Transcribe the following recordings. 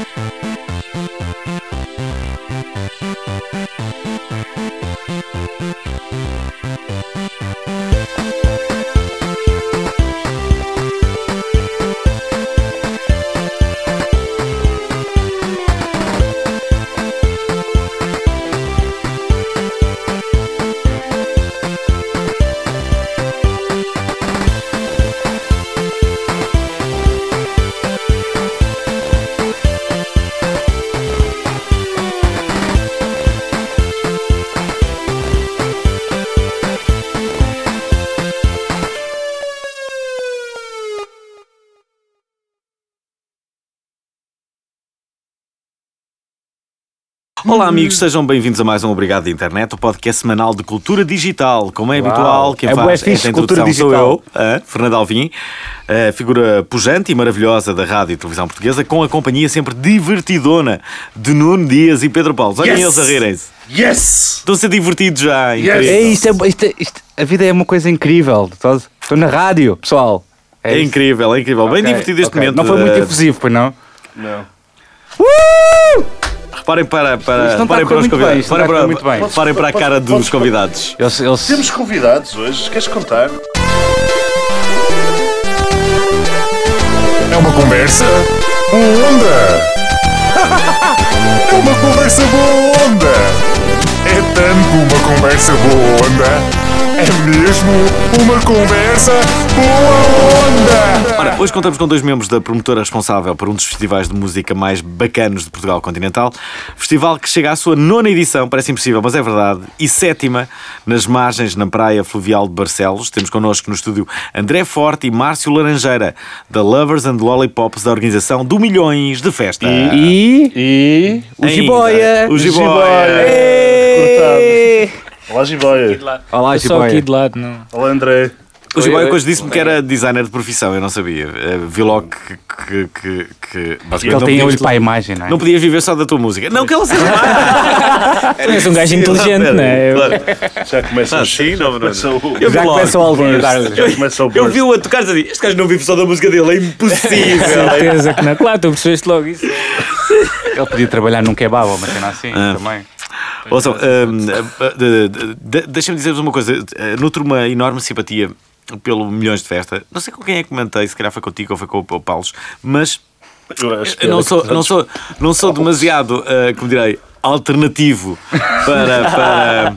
Thank you. Olá, amigos, sejam bem-vindos a mais um Obrigado de Internet, o podcast semanal de cultura digital. Como é Uau. habitual, quem É faz fixe, esta cultura introdução sou eu, digital. Fernando Alvim, a figura pujante e maravilhosa da rádio e televisão portuguesa, com a companhia sempre divertidona de Nuno Dias e Pedro Paulo. Olhem Yes! eles a rirem-se. Yes! Estão a ser divertidos já. Yes! É, isto é, isto é- isto- a vida é uma coisa incrível. Estou na rádio, pessoal. É isso. incrível, é incrível. Bem Ok, divertido este ok. momento. Não foi muito efusivo, pois não? Não. Reparem para, para, a para os muito bem, convidados. está a para, muito bem. reparem para a cara dos convidados. Eles, eles- Temos convidados hoje, queres contar? É uma conversa boa onda! É uma conversa boa onda! É tanto uma conversa boa onda! É mesmo uma conversa boa onda! Ora, hoje contamos com dois membros da promotora responsável por um dos festivais de música mais bacanos de Portugal continental. Festival que chega à sua nona edição, parece impossível, mas é verdade, e sétima nas margens na praia fluvial de Barcelos. Temos connosco no estúdio André Forte e Márcio Laranjeira, da Lovers and Lollipops, da organização do Milhões de Festa. E. E. O Ainda. Jiboia! O Jiboia! Ê! Olá, Jiboia. Olá, Eu só aqui Jiboia. de lado, não. Olá, André. O Jiboia oi. disse-me que era designer de profissão, eu não sabia. Eh, Vi logo que, que, que, que basicamente Ele não tem olho para a imagem, não é? Não podias viver só da tua música. Não que ela seja má. Tu és um gajo inteligente, não é? Eu- Já começa Ah, o sim, não, não. começa o- Eu vi Já começa o dar. Já começa o Eu vi-o a tocar e dizia, este gajo não vive só da música dele, é impossível. certeza que não. Claro, tu percebeste logo isso. Ele podia trabalhar num kebab ou uma cena assim Ah. também. Ouçam, de- de- de- deixa-me dizer-vos uma coisa. Ah, Nutro uma enorme simpatia pelo Milhões de Festa. Não sei com quem é que comentei, se calhar foi contigo ou foi com o Paulo, mas não era sou, não sou, não sou demasiado, como direi, alternativo para, para,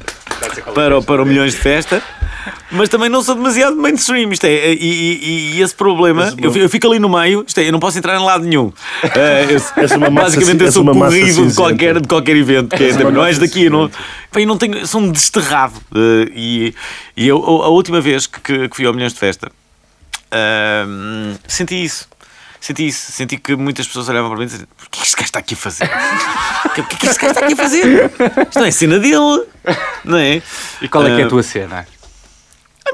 para, para o Milhões de Festa. Mas também não sou demasiado mainstream, isto é, e, e- e esse problema, eu, eu fico ali no meio, isto é, eu não posso entrar em lado nenhum. Ah, eu- És uma massa basicamente eu sou massa corrido de qualquer, de qualquer evento, que é, não és daqui, não, eu não tenho, sou um desterrado. Eh, e e eu, a última vez que, que, que fui ao Milhões de Festa, ahm, senti isso. Senti isso. Senti que muitas pessoas olhavam para mim e diziam: O que é que este gajo está aqui a fazer? O que, é que este gajo está aqui a fazer? Isto não é cena dele, não é? E qual é que é a tua cena?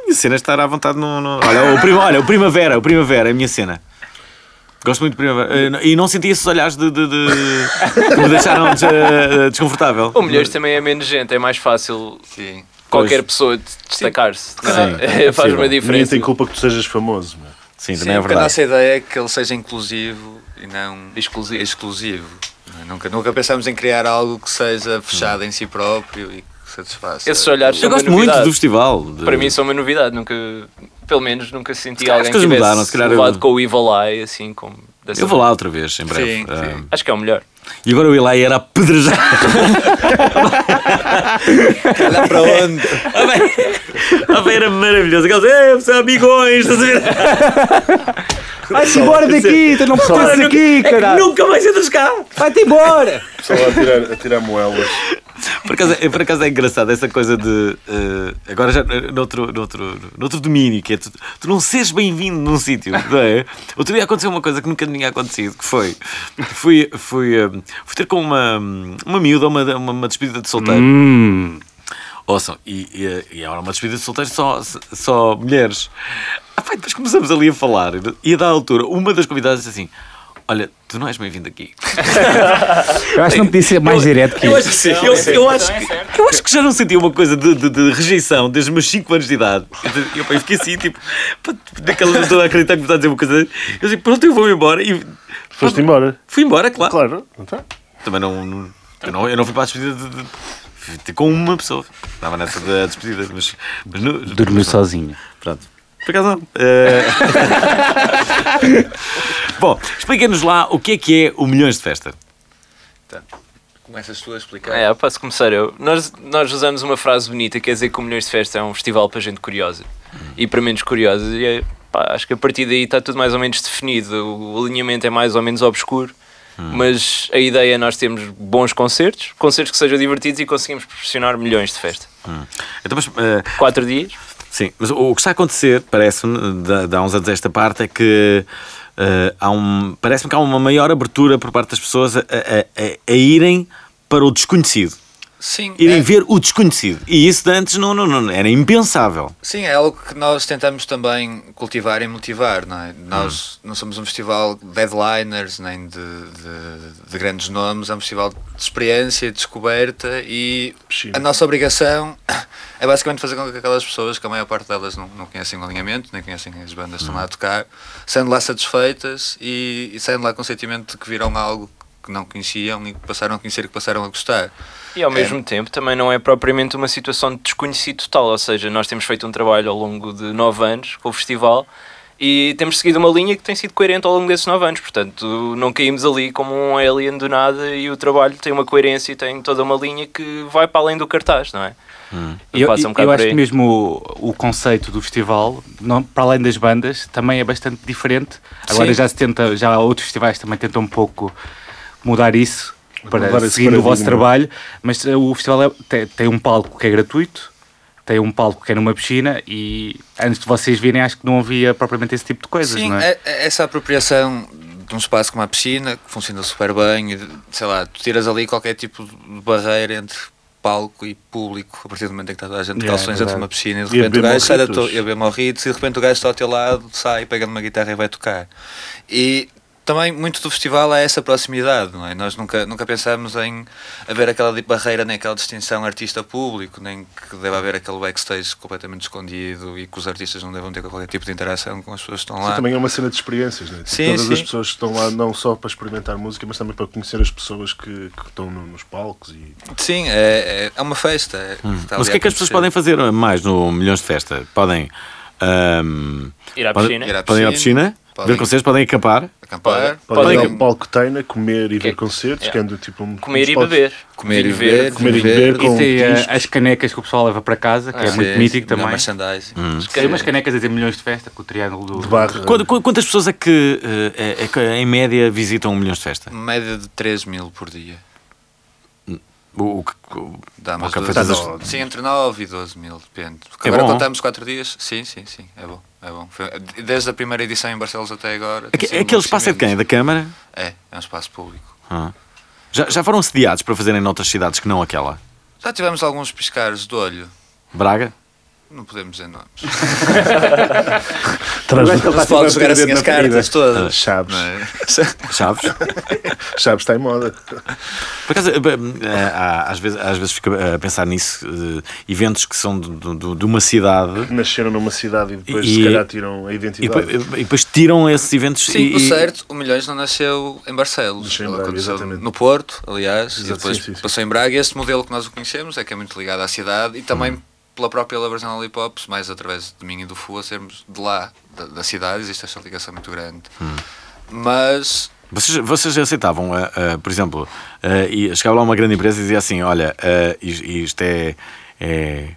A minha cena é estar à vontade no. no- Olha, o, prima, olha, o Primavera, o Primavera é a minha cena. Gosto muito de Primavera. Eh, E não senti esses olhares de, de- de- que me deixaram des- eh, desconfortável. O Milhões também é menos gente, é mais fácil Sim. qualquer pessoa de- destacar-se. não é? Faz uma Ninguém diferença. tem culpa que tu sejas famoso. meu. Sim, Sim, também é porque a verdade. nossa ideia é que ele seja inclusivo e não exclusivo. exclusivo. Nunca, nunca pensamos em criar algo que seja fechado em si próprio e que satisfaça. Esses olhares Eu gosto muito do festival. de- Para mim são uma novidade, nunca, pelo menos nunca senti calhar alguém que tivesse mudaram, se calhar eu- levado com o Evil Eye, assim como Eu vou lá outra vez, em breve. Sim, Ah, sim. Acho que é o melhor. E agora o Eli era apedrejado. Olha para onde? Bem, ah, bem, era maravilhoso. Aqueles, é, são amigões, estás a ver? Vai-te embora daqui, tu não pertences aqui, É caralho. nunca mais entras cá. Vai-te embora. Só lá a tirar, a tirar moelas. Por acaso, é, por acaso é engraçado essa coisa de. eh, agora já noutro, noutro, noutro domínio, que é tu, tu não seres bem-vindo num sítio, não é? Outro dia aconteceu uma coisa que nunca tinha acontecido, que foi. Fui, fui, eh, fui ter com uma, uma miúda, uma, uma, uma despedida de solteiro. Hum. Ouçam, e, e, e era uma despedida de solteiros só, só mulheres. Ah, pá, depois começamos ali a falar, e a da altura, uma das convidadas disse assim: Olha, tu não és bem-vindo aqui. Eu acho que não podia ser mais direto que Eu isso. acho, que- eu, eu acho que, eu acho que já não sentia uma coisa de, de- de rejeição desde os meus 5 anos de idade. Eu, eu, fiquei assim, tipo, naquela a acreditar que me está a dizer uma coisa. Eu disse, pronto, eu vou embora. E Foste embora. Fui embora, claro. Claro. Então, Também não. não- eu, não eu não fui para a despedida de. de- fui ter com uma pessoa. Estava nessa da despedida, mas. mas no- Dormiu sozinho. Pronto. Por acaso não. Eh, Bom, explica-nos lá o que é que é o Milhões de Festa. Começas tu a explicar. É, posso começar eu. Nós, nós usamos uma frase bonita, quer dizer que o Milhões de Festa é um festival para gente curiosa e para menos curiosa. E é, pá, acho que a partir daí está tudo mais ou menos definido. O alinhamento é mais ou menos obscuro, mas a ideia é nós termos bons concertos, concertos que sejam divertidos e conseguimos proporcionar milhões de festa. Então, mas, eh, Quatro dias. Sim, mas o que está a acontecer, parece-me, há uns anos esta parte, é que eh, há um, parece-me que há uma maior abertura por parte das pessoas a, a- a- a irem para o desconhecido. Sim, Irem é, ver o desconhecido. E isso de antes não, não, não- era impensável. sim, é algo que nós tentamos também cultivar e motivar, não é? Nós Hum. não somos um festival de deadliners nem de, de- de grandes nomes, é um festival de experiência, de descoberta e Piscina. a nossa obrigação é basicamente fazer com que aquelas pessoas, que a maior parte delas não, não conhecem o alinhamento, nem conhecem as bandas que estão lá a tocar, saindo lá satisfeitas e, e saindo lá com o sentimento de que viram algo que não conheciam e que passaram a conhecer e que passaram a gostar. E ao mesmo tempo também não é propriamente uma situação de desconhecido total, ou seja, nós temos feito um trabalho ao longo de nove anos com o festival e temos seguido uma linha que tem sido coerente ao longo desses nove anos, portanto não caímos ali como um alien do nada e o trabalho tem uma coerência e tem toda uma linha que vai para além do cartaz, não é? E Eu, Passa um eu acho aí. que mesmo o, o conceito do festival, não, para além das bandas, também é bastante diferente. Agora Sim. já se tenta, já outros festivais também tentam um pouco mudar isso para Mudar seguindo o vosso trabalho, mas eh, o festival é- tem, tem um palco que é gratuito, tem um palco que é numa piscina e antes de vocês virem acho que não havia propriamente esse tipo de coisas, Sim, não é? é- é essa apropriação de um espaço como a piscina, que funciona super bem, e, sei lá, tu tiras ali qualquer tipo de barreira entre palco e público, a partir do momento em que está toda a gente de Yeah, calções é dentro de verdade. uma piscina, e de E repente o beber gajo sai da to- e a beber morritos, e de repente o gajo está ao teu lado, sai, pega numa guitarra e vai tocar. E também muito do festival é essa proximidade, não é? Nós nunca, nunca pensamos em haver aquela barreira, nem aquela distinção artista-público, nem que deva haver aquele backstage completamente escondido e que os artistas não devam ter qualquer tipo de interação com as pessoas que estão lá. Sim, também é uma cena de experiências, né? Tipo, Sim, Todas as sim. pessoas que estão lá não só para experimentar música, mas também para conhecer as pessoas que, que estão no- nos palcos e Sim, é, é, é uma festa. é- está Mas o que é que as pessoas podem fazer mais no Milhões de Festa? Podem. ahm, Ir à podem- piscina. Ir à podem ir à piscina, Podem- ver concertos, podem acampar. Acampar, podem Podem- ir ao palco Teina, comer e ver Que- concertos, é. que anda tipo um. Comer e beber. comer e beber. Comer e beber, beber E com tem discos. as canecas que o pessoal leva para casa, que é Sim, muito mítico melhor também. merchandising. Tem umas canecas a dizer milhões de festa, com o triângulo do... de barra. Quando- qu- Quantas pessoas é que, eh, é- é que, em média visitam um Milhões de Festa? Média de 3 mil por dia. O, o que- o- Dá umas Ok, 12 faz as- mil. Sim, entre 9 e 12 mil, depende. Porque É agora bom. contamos 4 dias. Sim, sim, sim. É bom. É bom. Desde a primeira edição em Barcelos até agora. tem Aque- sido um Aquele espaço é de quem? crescimento. Da Câmara? É, é um espaço público. Ah. Já, já foram sediados para fazerem noutras cidades que não aquela? Já tivemos alguns piscares de olho. Braga? Não podemos dizer nomes. Traz Não se pode jogar assim as cartas todas. Chaves. não é? Chaves? Chaves está em moda. Por acaso, eh, eh, às vezes, às vezes fico a pensar nisso, eh, eventos que são do- do- de uma cidade Nasceram numa cidade e depois E- se calhar tiram a e identidade. depois, e depois tiram esses eventos Sim, e, o e- certo, o Milhões não nasceu em Barcelos. Nasceu em Braga, exatamente. no Porto, aliás, e Exato, depois sim, sim, sim. passou em Braga. E este modelo que nós o conhecemos é que é muito ligado à cidade e também Hum. Pela própria Labarzão Hip Hop, mais através de mim e do Fu, a sermos de lá, da, da cidade. Existe esta ligação muito grande. Hum. Mas Vocês, vocês aceitavam, eh, eh, por exemplo, eh, e chegava lá uma grande empresa e dizia assim: Olha, is- isto é. é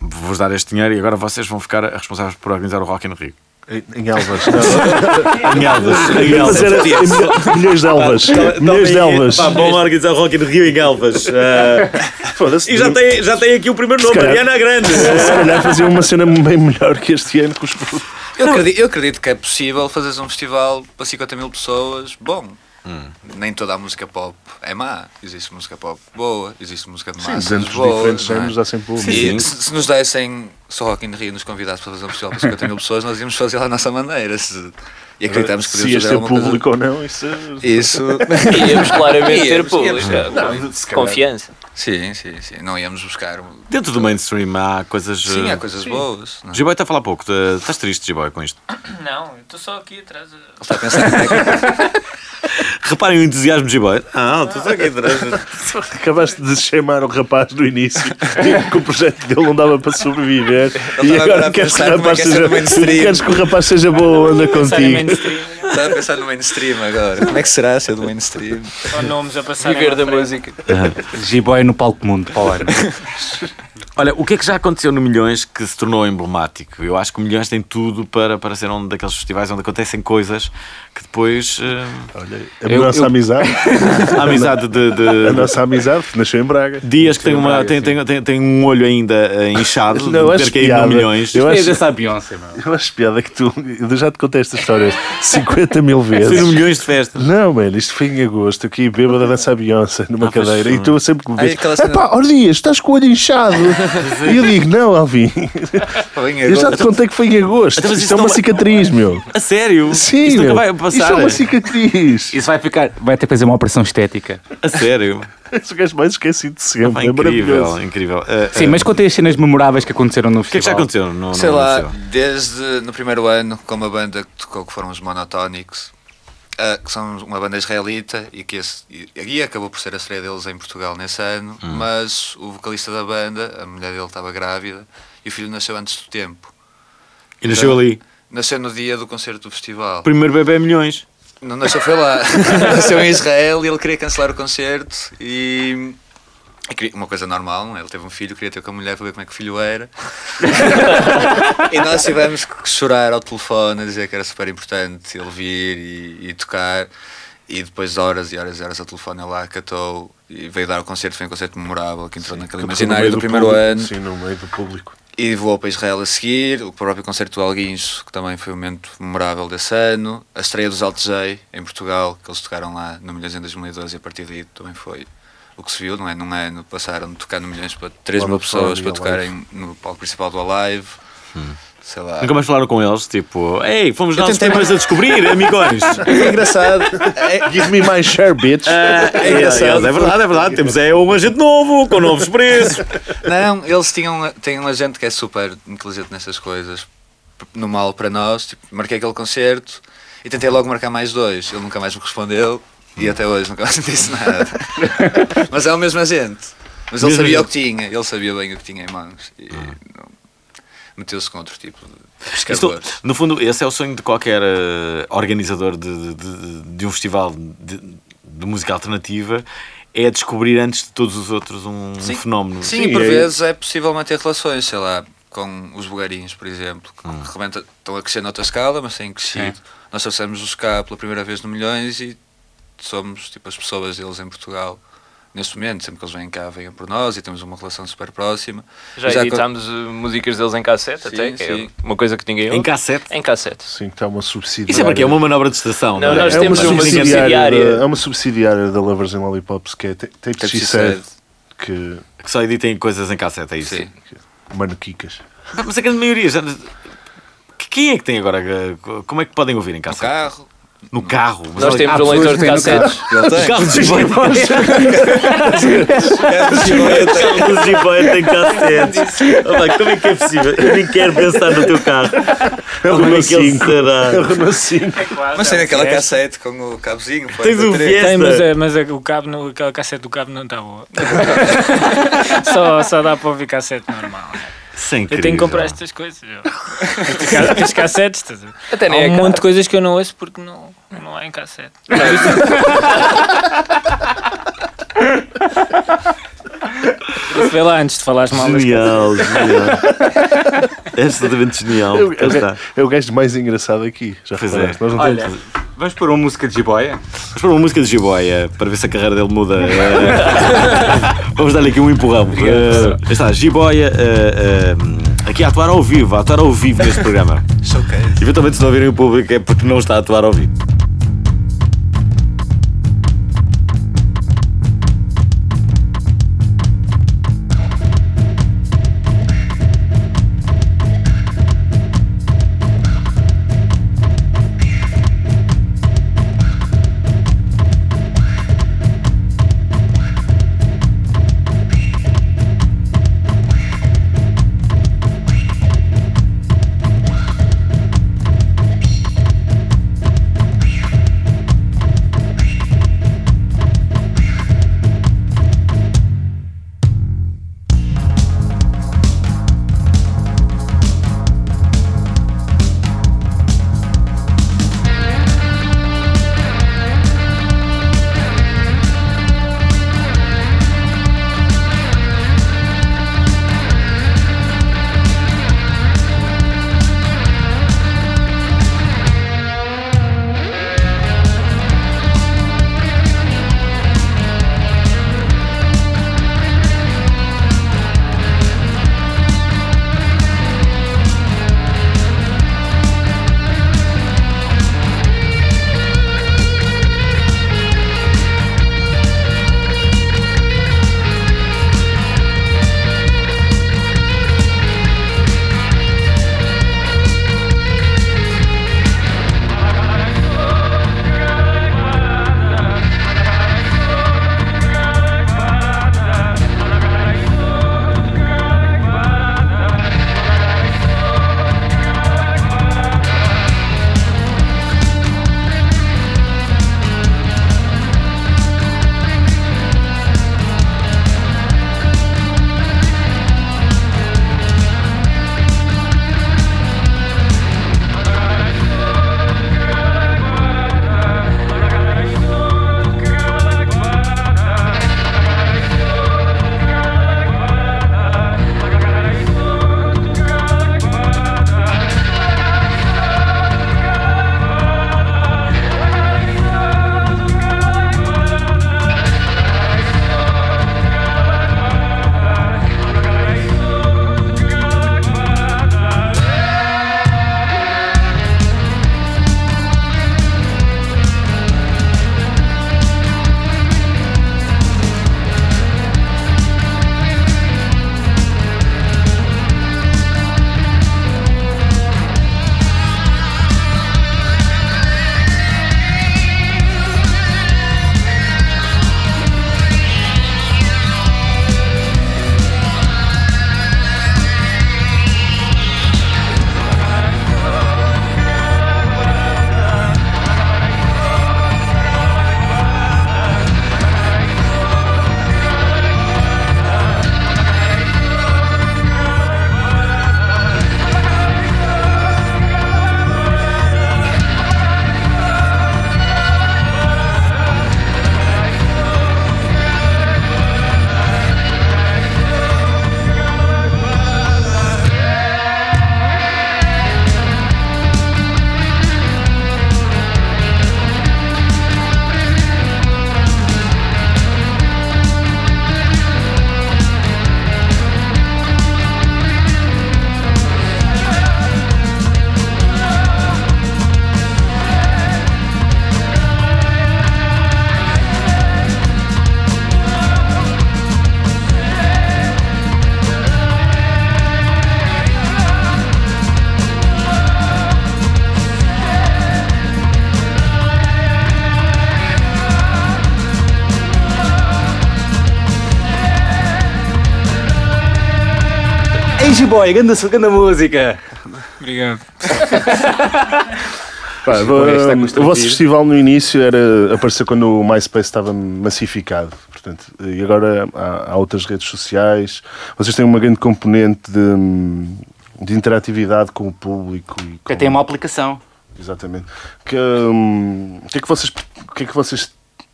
Vou-vos dar este dinheiro e agora vocês vão ficar responsáveis por organizar o Rock in Rio. Em, Elvas. Em Elvas. Em em milho- milhões de Elvas. milhões de Elvas. vamos organizar o Rock in Rio em Elvas. Foda-se. e já tem, já tem aqui o primeiro nome, Mariana Grande. Se calhar faziam uma cena bem melhor que este ano com os. eu acredito, eu acredito que é possível fazeres um festival para 50 mil pessoas bom. Hum. Nem toda a música pop é má. Existe música pop boa, existe música de Sim, massas dentro dos boa. diferentes não é? géneros há sempre um. E se, se nos dessem, se o Rock in Rio nos convidasse para fazer um festival para 50 mil pessoas, nós íamos fazer à nossa maneira. Se, E acreditamos que Se podíamos ias fazer ter alguma coisa. público ou não, isso Isso. Íamos claramente ter público. íamos. Não, se Confiança. sim, sim, sim. Não íamos buscar. Dentro do mainstream há coisas. Sim, eh, há coisas boas. não é? G-Boy está a falar pouco. Estás triste, G-Boy, com isto? Não, eu estou só aqui atrás. Ele está a pensar é Reparem o entusiasmo de G-Boy. Ah, tu só aqui atrás. Acabaste de chamar o rapaz no início que o projeto dele não dava para sobreviver Ele e estava agora queres que, o é rapaz é seja, do mainstream. queres que o rapaz seja boa onda contigo. mainstream. Estava a pensar no mainstream agora. Como é que será ser do mainstream? Só nomes a passar. Viver da música. G-Boy no palco mundo para o ano. Olha, o que é que já aconteceu no Milhões que se tornou emblemático? Eu acho que o Milhões tem tudo para, para ser um daqueles festivais onde acontecem coisas que depois. eh, Olha, a Eu- nossa eu- amizade, a amizade de. de- a nossa amizade nasceu em Braga. Dias que tem, uma, Braga, tem, tem, tem, tem um olho ainda eh, inchado Não, de acho ter caído no Milhões. Eu Eu acho- dessa Beyoncé, meu. Eu acho piada que tu. Eu já te contei esta história 50 mil Foi vezes. no Milhões de festas. Não, mano, isto foi em agosto, aqui bêbado a dançar Beyoncé numa Ah, cadeira foi. e tu sempre que me vês. cena- Epá, ó Dias, estás com o olho inchado. E eu digo, não, Alvin, eu já te contei que foi em agosto. Então, mas Isto isso é uma não- cicatriz, meu. A sério? Sim, Isto nunca meu. vai Isto passar. é uma cicatriz. Isso vai ficar. Vai ter que fazer uma operação estética. A sério. És o gajo mais esquecido de sempre. É incrível, maravilhoso. incrível. Eh, Sim, eh, mas contei as cenas memoráveis que aconteceram no O que é que já festival. aconteceu? No, Sei no lá, festival? desde no primeiro ano, com uma banda que tocou que foram os Monotónicos, ah, que são uma banda israelita e que esse, e, acabou por ser a estreia deles em Portugal nesse ano, mas o vocalista da banda, a mulher dele estava grávida e o filho nasceu antes do tempo. E nasceu ali. Nasceu no dia do concerto do festival. Primeiro bebê Milhões. Não nasceu, foi lá. nasceu em Israel e ele queria cancelar o concerto e. Uma coisa normal, não é? ele teve um filho, queria ter com a mulher para ver como é que o filho era. e nós tivemos que chorar ao telefone a dizer que era super importante ele vir e, e tocar. E depois de horas e horas e horas ao telefone ele lá acatou e veio dar o concerto. Foi um concerto memorável que entrou naquele No imaginário meio do, primeiro público. ano. Sim, no meio do público. E voou para Israel a seguir, o próprio concerto do Alguinhos, que também foi um momento memorável desse ano, a estreia dos Alt J em Portugal, que eles tocaram lá no Milhões em 2012 e a partir daí também foi o que se viu, não é? Num ano passaram de tocar no Milhões para 3 Lá mil no pessoas para tocarem no palco principal do Alive, sei lá. Nunca mais falaram com eles, tipo, ei, fomos nós tentei- primeiros a descobrir, amigões. É engraçado, Give me my share, bitch. é engraçado. É verdade, é verdade. Temos é um agente novo, com novos preços. Não, eles tinham têm um agente que é super inteligente nessas coisas. No mal para nós, tipo, marquei aquele concerto e tentei logo marcar mais dois. Ele nunca mais me respondeu e até hoje nunca mais disse nada. Mas é o mesmo agente. Mas ele Mesmo sabia o que tinha, ele sabia bem o que tinha em mãos. E não- meteu-se com outro tipo de Isto, pescadores. no fundo, esse é o sonho de qualquer eh, organizador de, de, de um festival de, de música alternativa. É descobrir antes de todos os outros um, um Sim. fenómeno. Sim, Sim, e por é- vezes é possível manter relações, sei lá, com os bugarinhos, por exemplo, que repente estão a crescer noutra escala, mas têm crescido. Nós trouxemos os cá pela primeira vez no Milhões e somos tipo as pessoas deles em Portugal. Neste momento, sempre que eles vêm cá, venham por nós e temos uma relação super próxima. Já, Já editámos uh, músicas deles em cassete Sim, até, que sim. é uma coisa que ninguém Em ouve. cassete. Em cassete. Sim, que está uma subsidiária. Isso é porque é uma manobra de estação. Não, Não, é? nós é uma temos uma subsidiária. subsidiária. da- É uma subsidiária da Lovers and Lollipops que é Tape Tape She Said. Que. Que só editem coisas em cassete, é isso. Sim. Mas a grande maioria já. Quem é que tem agora? eh, Como é que podem ouvir em No cassete? carro. No carro. Mas Nós temos um leitor de cassetes. Ele carro. tem. Os carros de jiboia Os jiboia têm cassetes. Olha, como é que é possível? Eu nem quero pensar no teu carro. É o Como é que ele 5. será? É o Renault 5. Mas tem aquela cassete com o cabozinho. Tens um Fiesta. Tem, mas, é- mas é o cabo, no, aquela cassete do cabo não está boa. só, só dá para ouvir cassete normal. Sem Eu tenho que comprar estas coisas. Estes cassetes. estás? Até Há nem é um caro. monte de coisas que eu não ouço porque não, não há em cassete. Isso, vê lá antes de falares mal. Genial, genial. É absolutamente genial. É o- é o está. ga- É o gajo mais engraçado aqui. Já Pois é. Nós não Olha, temos. vamos pôr uma música de Jiboia? Vamos pôr uma música de Jiboia para ver se a carreira dele muda. Vamos dar-lhe aqui um empurrão. Aí está, Jiboia eh, eh, aqui a atuar ao vivo, a atuar ao vivo neste programa. Showcase. Eventualmente, se não ouvirem o público, é porque não está a atuar ao vivo. Boy, grande, grande música. Obrigado. Pá, este é o vosso festival no início era apareceu quando o MySpace estava massificado. Portanto, e agora há, há outras redes sociais. Vocês têm uma grande componente de, de interatividade com o público. E com, tem uma aplicação. Exatamente. Que, hum, o que é que vocês, o que é que vocês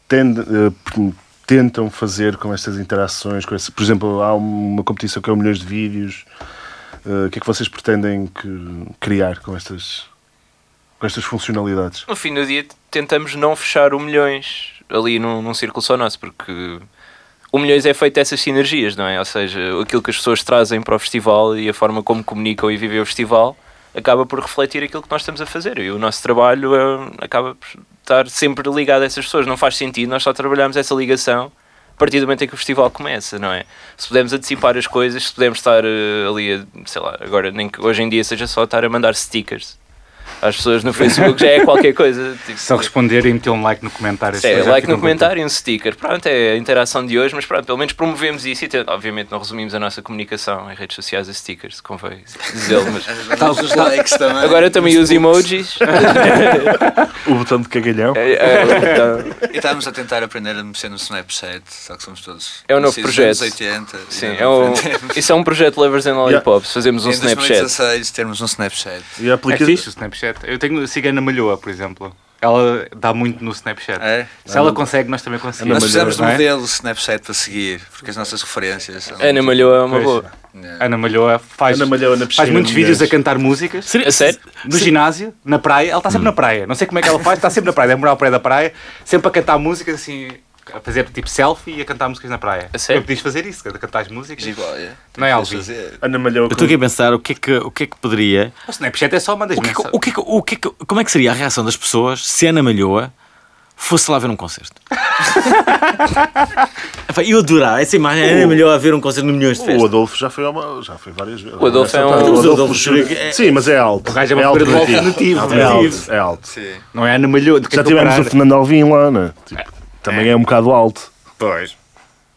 tende- eh, tentam fazer com estas interações? Com esse, por exemplo, há uma competição que é o milhões de vídeos. Eh, o que é que vocês pretendem que- criar com estas, com estas funcionalidades? No fim do dia tentamos não fechar o milhões ali num, num círculo só nosso, porque o milhões é feito dessas sinergias, não é? Ou seja, aquilo que as pessoas trazem para o festival e a forma como comunicam e vivem o festival acaba por refletir aquilo que nós estamos a fazer. E o nosso trabalho é, acaba por estar sempre ligado a essas pessoas. Não faz sentido, nós só trabalhamos essa ligação a partir do momento em que o festival começa, não é? Se pudermos antecipar as coisas, se pudermos estar eh, ali, a, sei lá, agora nem que hoje em dia seja só estar a mandar stickers às pessoas no Facebook já é qualquer coisa. Tipo, Só responder e meter um like no comentário. é, like no comentário e um sticker. Pronto, é a interação de hoje, mas pronto, pelo menos promovemos isso e te- obviamente não resumimos a nossa comunicação em redes sociais a stickers, convém dizê-lo, mas os likes também. agora também os emojis. O botão de cagalhão? É, é, então, E estávamos a tentar aprender a mexer no Snapchat, só que somos todos. É um novo projeto. anos 80. sim, é um, isso é um projeto Lovers and Lollipops, fazemos um em Snapchat. 2016 termos um Snapchat. E a É aplica- fixe o Snapchat. Eu tenho sigo a Ana Malhoa, por exemplo. Ela dá muito no Snapchat. É? Se ela consegue, nós também conseguimos. Nós precisamos de um é? modelo Snapchat para seguir, porque as nossas referências são. Ana Malhoa é uma Pois. boa. Yeah. Ana Malhoa faz, Ana Malhoa na faz muitos de vídeos a cantar músicas. A sério? No ginásio, na praia, ela está sempre na praia. Não sei como é que ela faz, está sempre na praia. Deve morar ao pé da praia, sempre a cantar músicas assim, a fazer tipo selfie e a cantar músicas na praia. A sério? Eu podias fazer isso, a cantar as músicas. Jiboia. Não é, Alvin? de fazer. Ana Malhoa Eu estou aqui a pensar o que é que, o que, é que poderia. O Snapchat é só mandas O que, é que- o que é o que é como é que seria a reação das pessoas se Ana Malhoa fosse lá ver um concerto? Eu adorava essa imagem, Ana Malhoa a ver um concerto no Milhões de O Festas. Adolfo já foi, uma, já foi várias vezes. O Adolfo é um- O o Adolfo é- Sim, mas é alto. O gajo é uma alto figura alternativo, É alto, é alto. Sim. Não é Ana Malhoa. Já tivemos o? Fernando Alvim lá, né? Tipo, também é um bocado alto. Pois.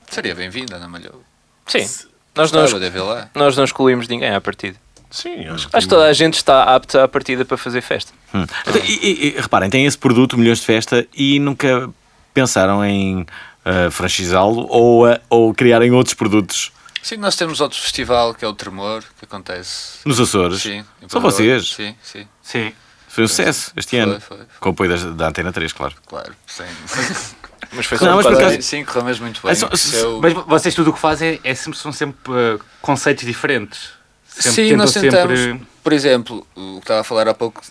Seria bem-vinda, Ana Malhoa. Sim, nós não, Gostava de ver lá. nós não excluímos ninguém à partida. Sim, acho que, Acho que toda a gente está apta à partida para fazer festa. Hum. Então, e, e- e, reparem, tem esse produto, Milhões de Festa, e nunca pensaram em ah, franchisá-lo ou, ou criarem outros produtos Sim, nós temos outro festival que é o Tremor, que acontece. nos Açores. Sim, em São vocês. Sim, sim, Sim. Foi um sucesso este ano. foi. Com o apoio das- da Antena 3, claro. claro. Sim, Mas foi Não, só um mas por acaso- sim correu mesmo muito bem. É só- Isso é Mas vocês tudo o que fazem é sempre, são sempre uh, conceitos diferentes. Sempre, Sim, tentam nós tentamos. sempre- Por exemplo, o que estava a falar há pouco,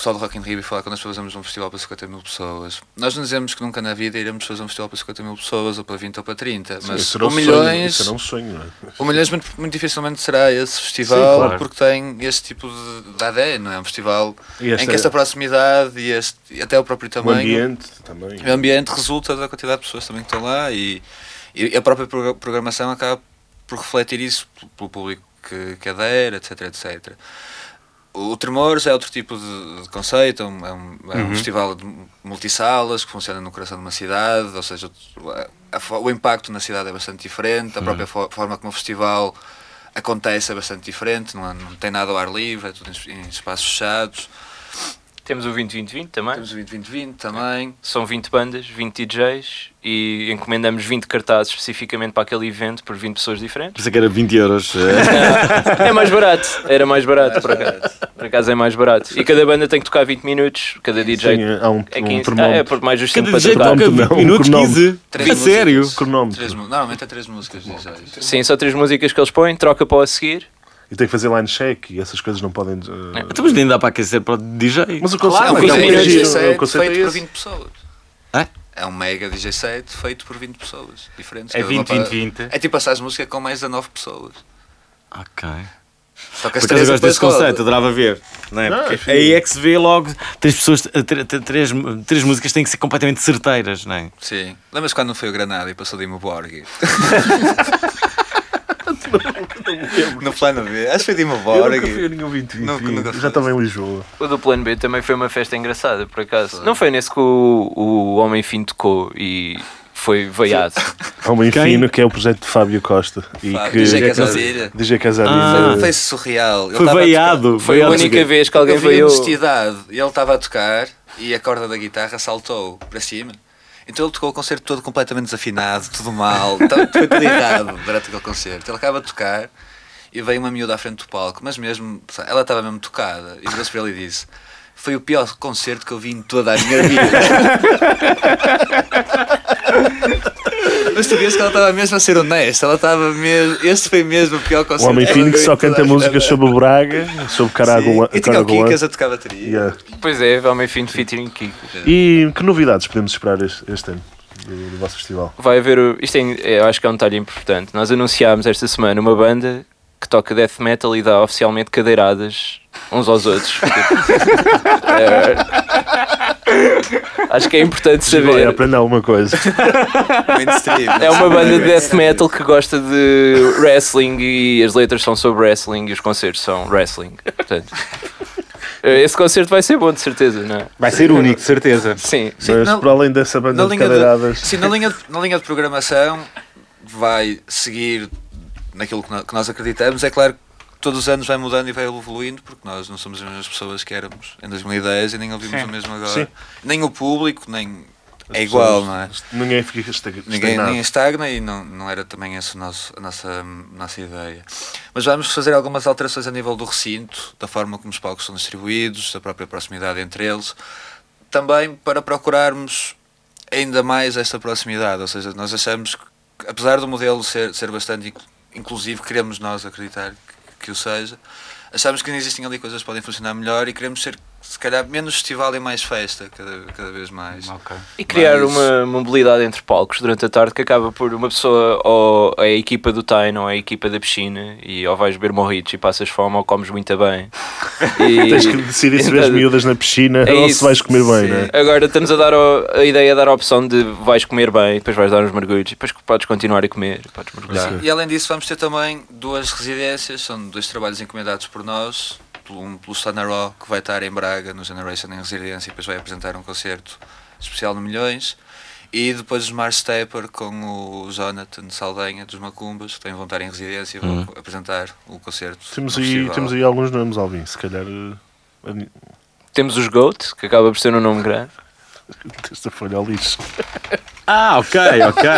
pessoal do Rock in Rio falar que nós fazemos um festival para 50 mil pessoas. Nós não dizemos que nunca na vida iremos fazer um festival para 50 mil pessoas, ou para 20 ou para 30, Sim, mas o um sonho, milhões. Isso era um sonho, não é? O Milhões muito, muito dificilmente será esse festival Sim, claro. porque tem este tipo de, de ADN, não é? Um festival E em que esta proximidade e, este, e até o próprio O tamanho, ambiente também. o ambiente resulta da quantidade de pessoas também que estão lá e, e a própria progra- programação acaba por refletir isso pelo público que, que adere, etc, etc. O Tremores é outro tipo de, de conceito, é um, é um- é um Uhum. festival de multisalas que funciona no coração de uma cidade, ou seja, a- a o impacto na cidade é bastante diferente, a própria fo- forma como o festival acontece é bastante diferente, não, não tem nada ao ar livre, é tudo em, em espaços fechados. Temos o 2020 também. Temos o 2020 também. São 20 bandas, 20 DJs e encomendamos 20 cartazes especificamente para aquele evento por 20 pessoas diferentes. Pensei que era 20 euros. eh, É mais barato, era mais barato por acaso. Por acaso é mais barato. E cada banda tem que tocar 20 minutos, cada DJ Sim, há um, é um 15. Ah, é por mais os 5 Cada para DJ tocar. toca Cronómetro, 20 não, minutos, cronómetro. 15. Três A sério? músicas. Cronómetro. Normalmente é três músicas, DJs. Sim, são três músicas que eles põem, troca para o a seguir. E tem que fazer line check e essas coisas não podem. uh, Então, mas nem dá para aquecer para o DJ. Mas o Claro, conceito, é um mas é mega muito DJ giro, set o conceito é feito por esse. 20 pessoas. É? É um mega DJ set feito por 20 pessoas diferentes. É Cada uma 20, 20, para- 20. É tipo passar música com mais de 9 pessoas. Ok. Só que Por acaso as eu três gosto desse conceito, adorava ver. Não é? Não, Porque aí é que se vê logo três pessoas, eh, três, três músicas têm que ser completamente certeiras, não é? Sim. Lembras quando foi o Granada e passou de Borg? no plano B. Acho que foi de Eu nunca fui a nenhum 20, 20, Nunca- nunca Já estava em Lisboa. O do Plano B também foi uma festa engraçada, por acaso. Não foi nesse que o, o Homem Fim tocou e foi veiado. Uma Quem? Infino que é o projeto de Fábio Costa. E Fábio, que, DJ Casadilha. DJ Casadilha. Ah. Foi surreal. Ele Foi veiado. Foi a única vez que alguém veiou. honestidade. E ele estava a tocar e a corda da guitarra saltou para cima. Então ele tocou o concerto todo completamente desafinado, tudo mal, então foi tudo errado durante aquele concerto. Ele acaba de tocar e veio uma miúda à frente do palco, mas mesmo, ela estava mesmo tocada e virou-se para ele e disse: Foi o pior concerto que eu vi em toda a minha vida. Mas tu vês que ela estava mesmo a ser honesta, ela estava mesmo. Este foi mesmo o pior O concerto. homem viu só canta músicas sobre o Braga, sobre Caragola. Sim. E tinha o. Kikas a tocar bateria. Yeah. Pois é, homem fino featuring Kiko. E que novidades podemos esperar este, este ano do, do vosso festival? Vai haver. o- Isto é, é, eu acho que é um detalhe importante. Nós anunciámos esta semana uma banda que toca death metal e dá oficialmente cadeiradas uns aos outros. É, acho que é importante saber. aprender alguma coisa. É uma banda de death metal que gosta de wrestling e as letras são sobre wrestling e os concertos são wrestling. Portanto, esse concerto vai ser bom, de certeza, não é? Vai ser único, de certeza. Sim. Sim, Mas na- para além dessa banda na de linha de, cadeiradas. sim, na linha, de, na linha de programação vai seguir naquilo que nós acreditamos. É claro que todos os anos vai mudando e vai evoluindo, porque nós não somos as mesmas pessoas que éramos em 2010 e nem ouvimos Sim. o mesmo agora. Sim. Nem o público, nem. as é igual, pessoas- não é? Ninguém fica estag- Ninguém, estagnado. ninguém estagna e não, não era também essa a, nosso, a nossa, nossa ideia. Mas vamos fazer algumas alterações a nível do recinto, da forma como os palcos são distribuídos, da própria proximidade entre eles, também para procurarmos ainda mais esta proximidade. Ou seja, nós achamos que, apesar do modelo ser, ser bastante inc- inclusivo, queremos nós acreditar que, o seja, achamos que ainda existem ali coisas que podem funcionar melhor e queremos ser, se calhar, menos festival e mais festa, cada, cada vez mais. Ok. E criar Mas- uma mobilidade entre palcos durante a tarde que acaba por uma pessoa ou é a equipa do Tain ou é a equipa da piscina e ou vais beber morritos e passas fome ou comes muito bem. E- Tens que decidir se vês Então, miúdas na piscina É ou isso. se vais comer bem, Sim. não é? Agora estamos a dar o- a ideia é dar a opção de vais comer bem, depois vais dar uns mergulhos e depois podes continuar a comer, podes mergulhar. E além disso, vamos ter também duas residências, são dois trabalhos encomendados por nós. Um pelo Sonaró, que vai estar em Braga, no Generation em residência, e depois vai apresentar um concerto especial no Milhões. E depois os Mars Stepper com o Jonathan Saldanha dos Macumbas, que também vão estar em residência e vão apresentar o concerto. Temos aí, festival. temos aí alguns nomes, Alvin. Se calhar. eh, Temos os Goat, que acaba por ser um nome grande. Esta folha ao lixo. Ah, ok, ok.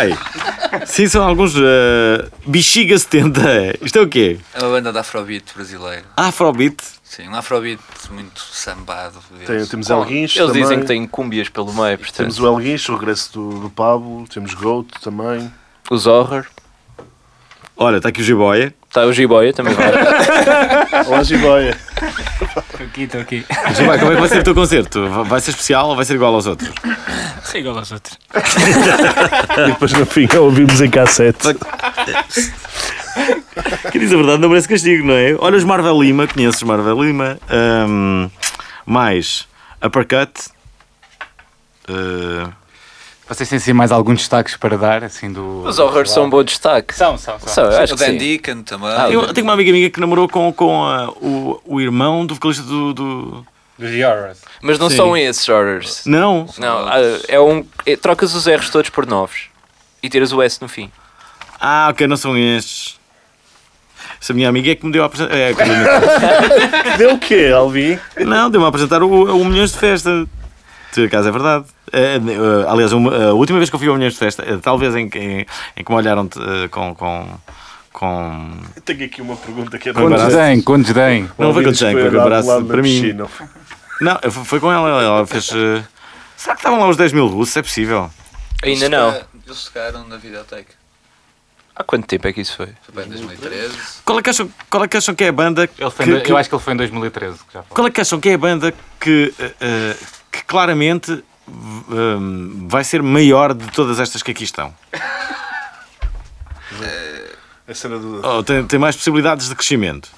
Sim, são alguns. eh, Bexiga 70. Isto é o quê? É uma banda de Afrobeat brasileira. Afrobeat. Sim, um Afrobeat muito sambado. Tem- temos Bom, Elguincho Eles também. dizem que têm cúmbias pelo meio, portanto. Temos o Elguincho, o regresso do, do Pablo. Temos Goat também. Os Horror. Olha, está aqui o Jiboia. Está o Jiboia também. Olá, Jiboia. Estou aqui, estou aqui. Jiboia, como é que vai ser o teu concerto? Vai ser especial ou vai ser igual aos outros? Sim, igual aos outros. e depois no fim ouvimos em cassete. Que diz a verdade, não merece castigo, não é? Olha os Marvel Lima, conheces os Marvel Lima. Ahm, mais Uppercut. Ah, Vocês têm assim mais alguns destaques para dar, assim, do... Os Horror são um bom destaque. São, são, são. São, eu acho o que Dan sim. Deacon também. Ah, eu tenho uma amiga minha que namorou com, com ah, o, o irmão do vocalista do. do- Dos Horrors. Mas não Sim. são esses Horrors. Não? Não, ah, é um. é- trocas os R's todos por novos e tiras o S no fim. Ah, ok, não são estes. Essa minha amiga é que me deu a apresentar. É, a. Deu o quê, Alvin? não, deu-me a apresentar o, o Milhões de Festa. Por acaso é verdade. Eh, eh, aliás, uma- a última vez que eu fui ao Milhões de Festa, eh, talvez em, que- em, em que me olharam com. com, com... Eu tenho aqui uma pergunta que é Com desdém, com desdém. Não foi com desdém, foi com o braço para mim. Não, foi com ela. Ela fez. Será que estavam lá os 10 mil russos? É possível. Ainda não. Eles tocaram na videoteca. Há quanto tempo é que isso foi? Foi bem em 2013. Qual é que acham, qual é, que, acham que é a banda. Ele foi em que- que- Eu acho que ele foi em 2013, que já falou. Qual é que acham que é a banda que, eh, que claramente hum, vai ser maior de todas estas que aqui estão? A cena do. Oh, tem, tem mais possibilidades de crescimento.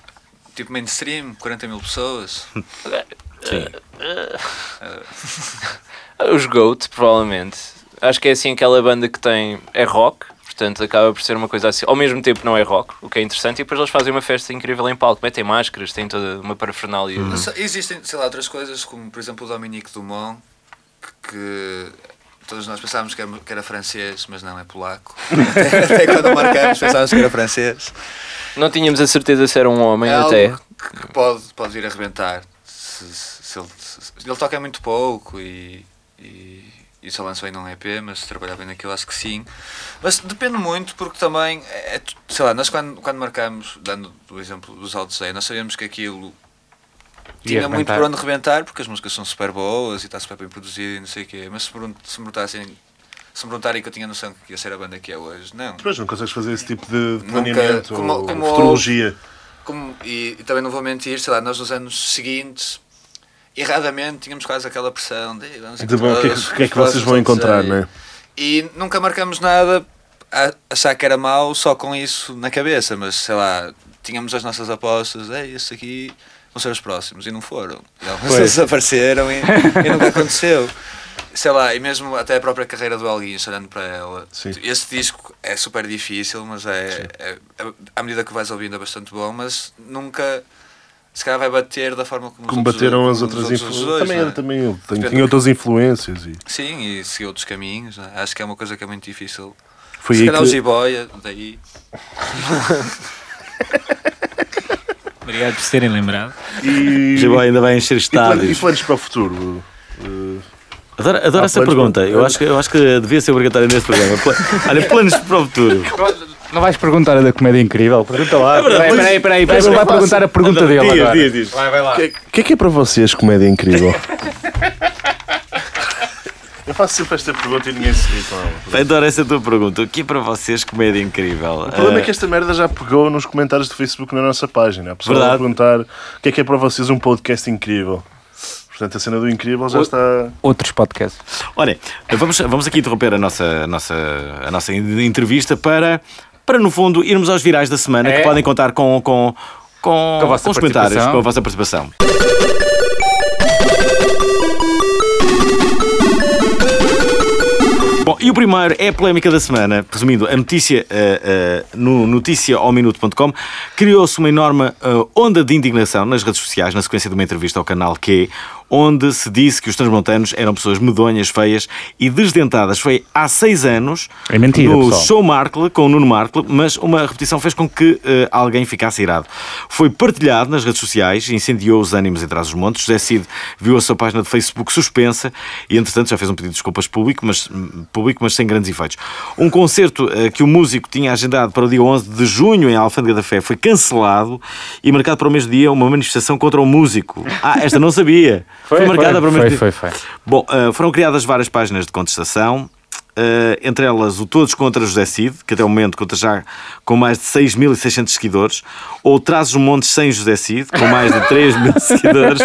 Tipo mainstream, 40 mil pessoas. Sim. Os Goat, provavelmente. Acho que é assim aquela banda que tem. é rock, portanto acaba por ser uma coisa assim. Ao mesmo tempo não é rock, o que é interessante, e depois eles fazem uma festa incrível em palco, metem máscaras, têm toda uma parafernália. Mas Existem, sei lá, outras coisas, como por exemplo o Dominique Dumont, que, todos nós pensávamos que era, que era francês, mas não, é polaco. até, até quando marcamos pensávamos que era francês. Não tínhamos a certeza se era um homem é até. que pode, pode vir a arrebentar. Se, se- se ele, ele toca muito pouco e, e, e só lançou ainda um EP, mas se trabalhar bem naquilo acho que sim. Mas depende muito porque também, é, é sei lá, nós quando, quando marcamos, dando o exemplo dos Altos nós sabíamos que aquilo tinha muito por onde rebentar porque as músicas são super boas e está super bem produzido e não sei o quê. Mas se, se me perguntassem, se me perguntarem que eu tinha noção que ia ser a banda que é hoje, não. Depois não consegues fazer esse tipo de de Nunca- planeamento como- ou como- futurologia. Como, e, e também não vou mentir, sei lá, nós nos anos seguintes, erradamente, tínhamos quase aquela pressão de vamos De, bom, o que é que- que é que vocês vão encontrar, próximos não é? E nunca marcamos nada a achar que era mau só com isso na cabeça, mas sei lá, tínhamos as nossas apostas, ei, estes aqui vão ser os próximos, e não foram. E alguns desapareceram e, e nunca aconteceu. Sei lá, e mesmo até a própria carreira do Alguinhos, olhando para ela, Sim. esse disco é super difícil, mas é, é- é- à medida que vais ouvindo é bastante bom, mas nunca se calhar vai bater da forma como, Como outros- bateram como as os outras outros influências. Também, é? também eu tenho, tinha outras influências. E Sim, e seguir outros caminhos, é? acho que é uma coisa que é muito difícil. foi se aí calhar o que, Jiboia, daí. Obrigado por se terem lembrado. e, vai- ainda vai encher e, planos, e estádios. planos para o futuro? Uh, Adoro, adoro essa pergunta. para- Eu acho, que, eu acho que devia ser obrigatória neste programa. Olha, planos para o futuro. Não vais perguntar a da comédia incrível? Pergunta lá. verdade, Peraí, peraí, peraí. é vai perguntar a pergunta Anda, dele diz, agora. diz, diz. Vai, vai lá. O que, que é que é para vocês comédia incrível? Eu faço sempre esta pergunta e ninguém se ri com ela. Adoro essa tua pergunta. O que é para vocês comédia incrível? O problema é que Ah, esta merda já pegou nos comentários do Facebook na nossa página. A pessoa vai perguntar o que é que é para vocês um podcast incrível. Portanto, a cena do incrível já O- está. Outros podcasts. Olha, vamos, vamos aqui interromper a nossa, a nossa, a nossa entrevista para, para, no fundo, irmos aos virais da semana É. que podem contar com, com, com, Com vossa os comentários, com a vossa participação. Bom, e o primeiro é a polémica da semana. Resumindo, a notícia eh, eh, no noticiaominuto.com criou-se uma enorme eh, onda de indignação nas redes sociais na sequência de uma entrevista ao canal Q, onde se disse que os transmontanos eram pessoas medonhas, feias e desdentadas. Foi há seis anos É mentira, no pessoal. show Markle com o Nuno Markle, mas uma repetição fez com que eh, alguém ficasse irado. Foi partilhado nas redes sociais, incendiou os ânimos em trás os montes. José Cid viu a sua página de Facebook suspensa e, entretanto, já fez um pedido de desculpas público, mas, público, mas sem grandes efeitos. Um concerto eh, que o músico tinha agendado para o dia 11 de junho em Alfândega da Fé foi cancelado e marcado para o mesmo dia uma manifestação contra o músico. Ah, esta não sabia. Foi, marcada para o mesmo foi, foi, foi. Bom, eh, foram criadas várias páginas de contestação, eh, entre elas o Todos contra José Cid, que até o momento conta já com mais de 6.600 seguidores, ou Trazes um Montes sem José Cid, com mais de 3.000 seguidores.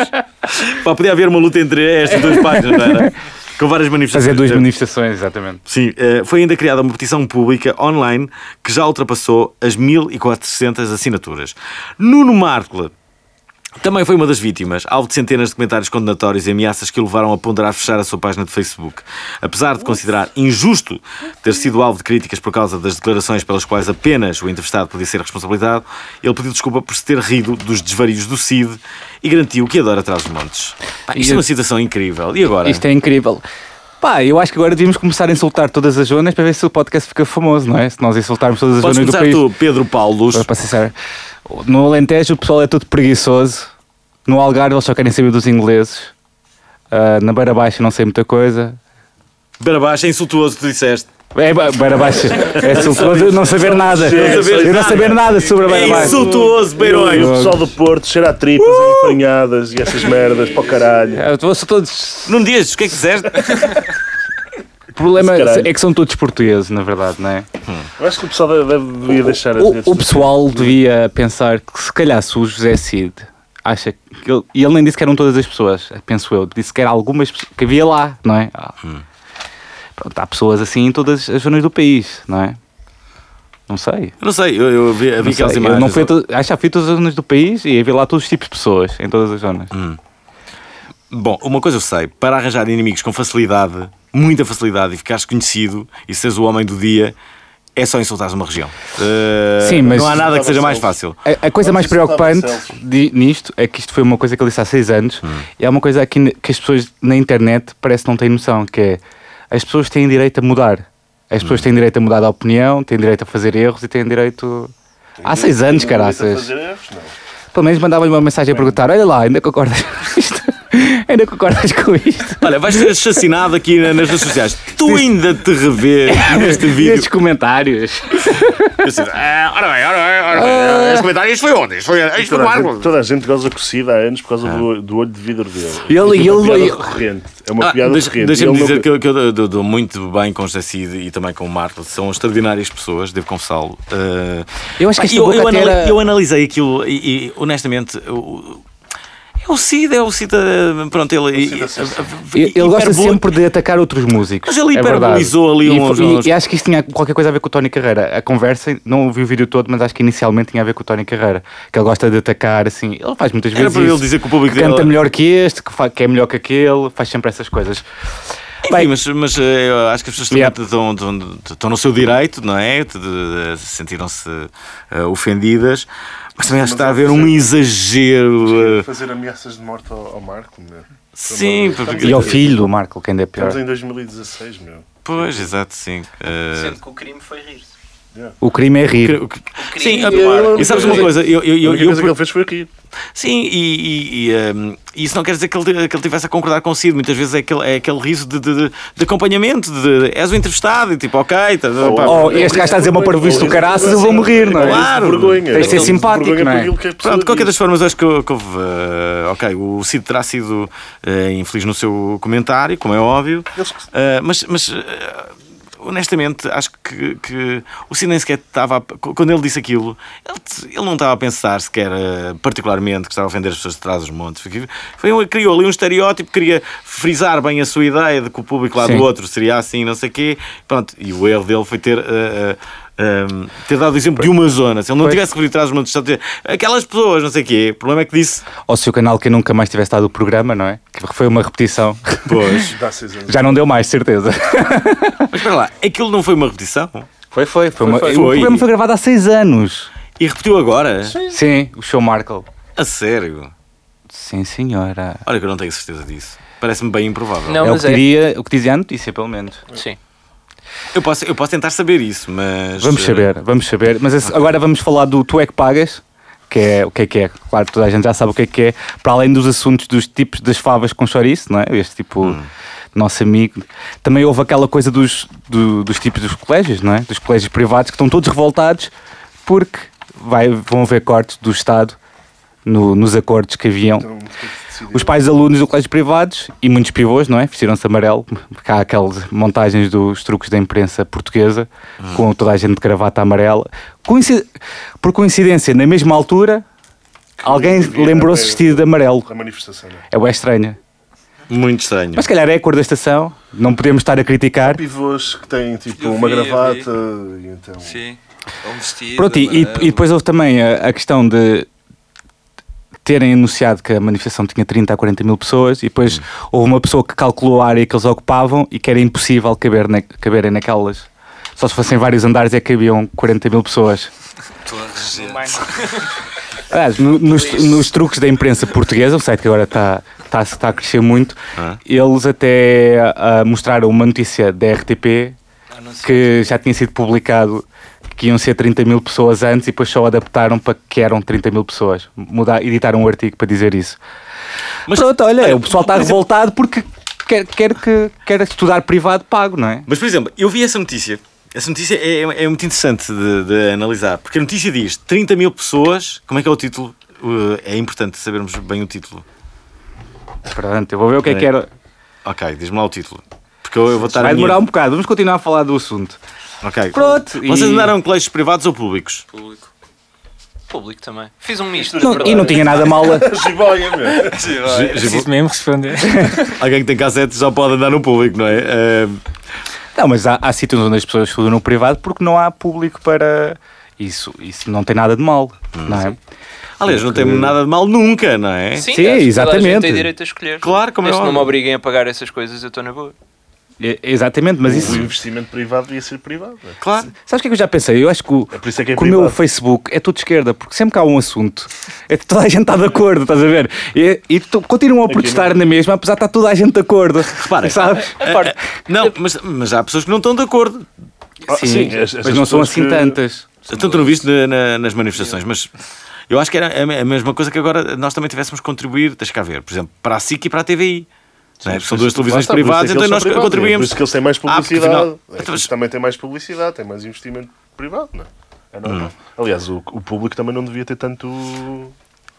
Pá, podia haver uma luta entre estas duas páginas, não era? Com várias manifestações. Fazer duas manifestações, exatamente. Sim, eh, foi ainda criada uma petição pública online que já ultrapassou as 1400 assinaturas. Nuno Markle também foi uma das vítimas, alvo de centenas de comentários condenatórios e ameaças que o levaram a ponderar fechar a sua página de Facebook. Apesar de considerar injusto ter sido alvo de críticas por causa das declarações pelas quais apenas o entrevistado podia ser responsabilizado, ele pediu desculpa por se ter rido dos desvarios do Cid e garantiu que adora atrás dos montes. Pá, isto é uma situação incrível. E agora? Isto é incrível. Pá, eu acho que agora devíamos começar a insultar todas as zonas para ver se o podcast fica famoso, não é? Se nós insultarmos todas as Podes zonas do começar país. tu, Pedro Paulos. Para ser sincero, no Alentejo o pessoal é todo preguiçoso. No Algarve eles só querem saber dos ingleses. Ah, na Beira Baixa não sei muita coisa. Beira Baixa, é insultuoso, tu disseste. É, Be- Beira Baixa é insultuoso não saber nada. Eu não saber nada sobre a Beira É Baixa. insultuoso, E Beirões. o pessoal do Porto cheira a tripas, empanhadas e essas merdas para o caralho. É, eu sou todos. Não dizes, o que é que disseste? O problema Caralho. é que são todos portugueses, na verdade, não é? Eu acho que o pessoal deve, devia deixar as O, o pessoal devia pensar que se calhar se o José Cid acha que ele, e ele nem disse que eram todas as pessoas, penso eu, disse que eram algumas pessoas que havia lá, não é? Ah. Pronto, há pessoas assim em todas as zonas do país, não é? Não sei. Eu não sei, eu, eu vi, eu vi aquelas Eu imagens. não fui to- acho que fui todas as zonas do país e havia lá todos os tipos de pessoas em todas as zonas. Bom, uma coisa eu sei, para arranjar inimigos com facilidade, muita facilidade, e ficares conhecido e seres o homem do dia, é só insultares uma região. Uh, Sim, mas- Não há nada que seja mais fácil. A, a coisa mais preocupante di- nisto é que isto foi uma coisa que ele disse há seis anos Hum. e é uma coisa aqui ne- que as pessoas na internet parece que não têm noção, que é as pessoas têm direito a mudar. As pessoas têm direito a mudar de opinião, têm direito a fazer erros e têm direito. Há seis anos, caraças. erros. Pelo menos mandava-lhe uma mensagem a perguntar: Olha lá, ainda concordas com isto? Ainda concordas com isto? Olha, vais ser assassinado aqui na- nas redes sociais. Tu ainda te revês neste vídeo. Nestes comentários. Eu "Ah, ora bem, ora bem, ora bem. Este comentário, isto foi onde? Isto foi, isto Toda a, gente, toda a gente goza cocida há anos por causa do, do olho de vidro dele. Ele- é uma ele- piada ele- recorrente. É uma Ah, piada deixa- recorrente. Deixa-me dizer nunca- que, eu, que eu dou, dou muito bem com o José Cid e também com o Marco. São extraordinárias pessoas, devo confessá-lo. Uh, Eu acho que esta eu, eu, até anali- era- eu analisei aquilo e, e, honestamente. o- é o Cid, é o Cid. uh, Pronto, ele. Cid. Ele ele gosta sempre de atacar outros músicos. Mas ele é verdade. hiperbolizou ali uns- e- uns- e acho que isto tinha qualquer coisa a ver com o Tony Carreira. A conversa, não ouvi o vídeo todo, mas acho que inicialmente tinha a ver com o Tony Carreira. Que ele gosta de atacar, assim. Ele faz muitas Era vezes. para ele isso, dizer que o público que canta dele- melhor que este, que, que é melhor que aquele, faz sempre essas coisas. Enfim, Bem, mas, mas eh, eu acho que as pessoas também Yeah. estão, estão, estão no seu direito, não é? Sentiram-se eh, ofendidas. Mas também acho que está a haver um exagero. eh, Fazer ameaças de morte ao, ao Marco, meu. sim, porque- e ao filho do Marco, que ainda é pior. Estamos em 2016, meu. Pois, exato, sim. Eh, Sendo que o crime foi rir-se. O crime é rir. Sim, e o e sabes uma coisa? Eu, eu, A eu, coisa que ele fez foi rir. sim, e, e- isso não quer dizer que ele, que ele tivesse a concordar com o Cid. Muitas vezes é aquele, é aquele riso de, de, de- de acompanhamento, de és o entrevistado, e tipo, ok, tá, pá, Oh, este gajo está a dizer uma parvoíce do caraças, eu vou morrer, não é? Claro. vergonha. Tens de ser simpático, não é? pessoa Pronto, de qualquer das formas, acho que, houve. eh, ok, o Cid terá sido eh, infeliz no seu comentário, como é óbvio, eh, mas. mas Honestamente, acho que, que o Cid nem sequer estava. a- Quando ele disse aquilo, ele, ele não estava a pensar sequer eh, particularmente que estava a ofender as pessoas de trás dos montes. Foi, um- criou ali um estereótipo, queria frisar bem a sua ideia de que o público lá Sim. do outro seria assim, não sei o quê. Pronto, e o erro dele foi ter. eh, eh, eh, ter dado o exemplo de uma zona, se ele não Pois. tivesse referido de trás dos montes, só dizer, aquelas pessoas, não sei o quê, o problema é que disse, Ou se o canal que nunca mais tivesse dado o programa, não é? Que foi uma repetição. pois. Já não deu mais, certeza. mas espera lá, aquilo não foi uma repetição? Foi, foi. foi, uma- foi. O programa foi gravado há seis anos. E repetiu agora? Sim, o show Markle. A sério? Sim, senhora. Olha que eu não tenho certeza disso. Parece-me bem improvável. Não, é o que, é. diria, o que dizia a notícia, pelo menos. Sim. Eu, posso, eu posso tentar saber isso, mas. Vamos eh, saber, vamos saber. Mas esse- agora vamos falar do Tu é que pagas, que é o que é que é. Claro, toda a gente já sabe o que é que é. Para além dos assuntos dos tipos das favas com chouriço, não é? Este tipo, nosso amigo. Também houve aquela coisa dos, do- dos tipos dos colégios, não é? Dos colégios privados que estão todos revoltados porque vai, vão haver cortes do Estado no- nos acordos que haviam. Então, que é que? Os pais alunos do colégios privados e muitos pivôs, não é? Vestiram-se amarelo, porque há aquelas montagens dos truques da imprensa portuguesa, com toda a gente de gravata amarela. Coinci- Por coincidência, na mesma altura, alguém havia lembrou-se vestido de amarelo. A manifestação, não é? É bem estranha. Muito estranho. Mas se calhar é a cor da estação, não podemos estar a criticar. Pivôs que têm tipo uma vi, eu gravata e então. Sim. Ou um vestido. Pronto, e, amarelo. e depois houve também a, a questão de terem anunciado que a manifestação tinha 30 a 40 mil pessoas e depois houve uma pessoa que calculou a área que eles ocupavam e que era impossível caber na, caberem naquelas. Só se fossem vários andares é que cabiam 40 mil pessoas. Torres. Aliás, no- nos, nos truques da imprensa portuguesa, um site que agora está está, está a crescer muito, Ah. eles até ah, mostraram uma notícia da RTP que já tinha sido publicado que iam ser 30 mil pessoas antes e depois só adaptaram para que eram 30 mil pessoas. Mudar, editaram um artigo para dizer isso. Mas- Pronto, olha, olha, o pessoal está por exemplo- revoltado porque quer, quer, que, quer estudar privado pago, não é? Mas, por exemplo, eu vi essa notícia. Essa notícia é, é muito interessante de, de analisar, porque a notícia diz 30 mil pessoas. Como é que é o título? Uh, É importante sabermos bem o título. Pronto, eu vou ver o que é, É. que era. Ok, diz-me lá o título. Porque eu, eu vou estar Vai a minha- demorar um bocado, vamos continuar a falar do assunto. Ok. Pronto, Vocês e- andaram em colégios privados ou públicos? Público. Público também. Fiz um misto. Não, e não tinha nada mal. a- Jiboia, meu. Preciso mesmo responder. Alguém que tem cassete já pode andar no público, não é? Uh, Não, mas há, há sítios onde as pessoas estudam no privado porque não há público para. Isso, isso não tem nada de mal, não é? aliás, não tem nada de mal nunca, não é? Sim, Sim, Toda a exatamente. gente tem direito a escolher. Claro, como é Desde que não me óbvio. obriguem a pagar essas coisas, eu estou na boa. É, Exatamente, mas o isso. investimento privado devia ser privado. é? Claro. Sabes o que é que eu já pensei? Eu acho que o, É por isso é que é que o meu. Facebook é tudo de esquerda, porque sempre que há um assunto, é que toda a gente está de acordo, estás a ver? E, e continuam a protestar na mesma, apesar de estar toda a gente de acordo. Reparem. sabes? Não, mas, mas há pessoas que não estão de acordo. Ah, Sim, as- mas essas não são assim que- tantas. Tanto não viste na- na- nas manifestações, mas eu acho que era a mesma coisa que agora nós também tivéssemos que contribuir, deixa cá ver, por exemplo, para a SIC e para a TVI. Não é? São duas televisões está, é privadas, então nós são privados, É por contribuímos. isso que eles têm mais Ah, publicidade. afinal- É Então, mas- também têm mais publicidade, têm mais investimento privado, não é? É normal. Hum. Aliás, o, o público também não devia ter tanto.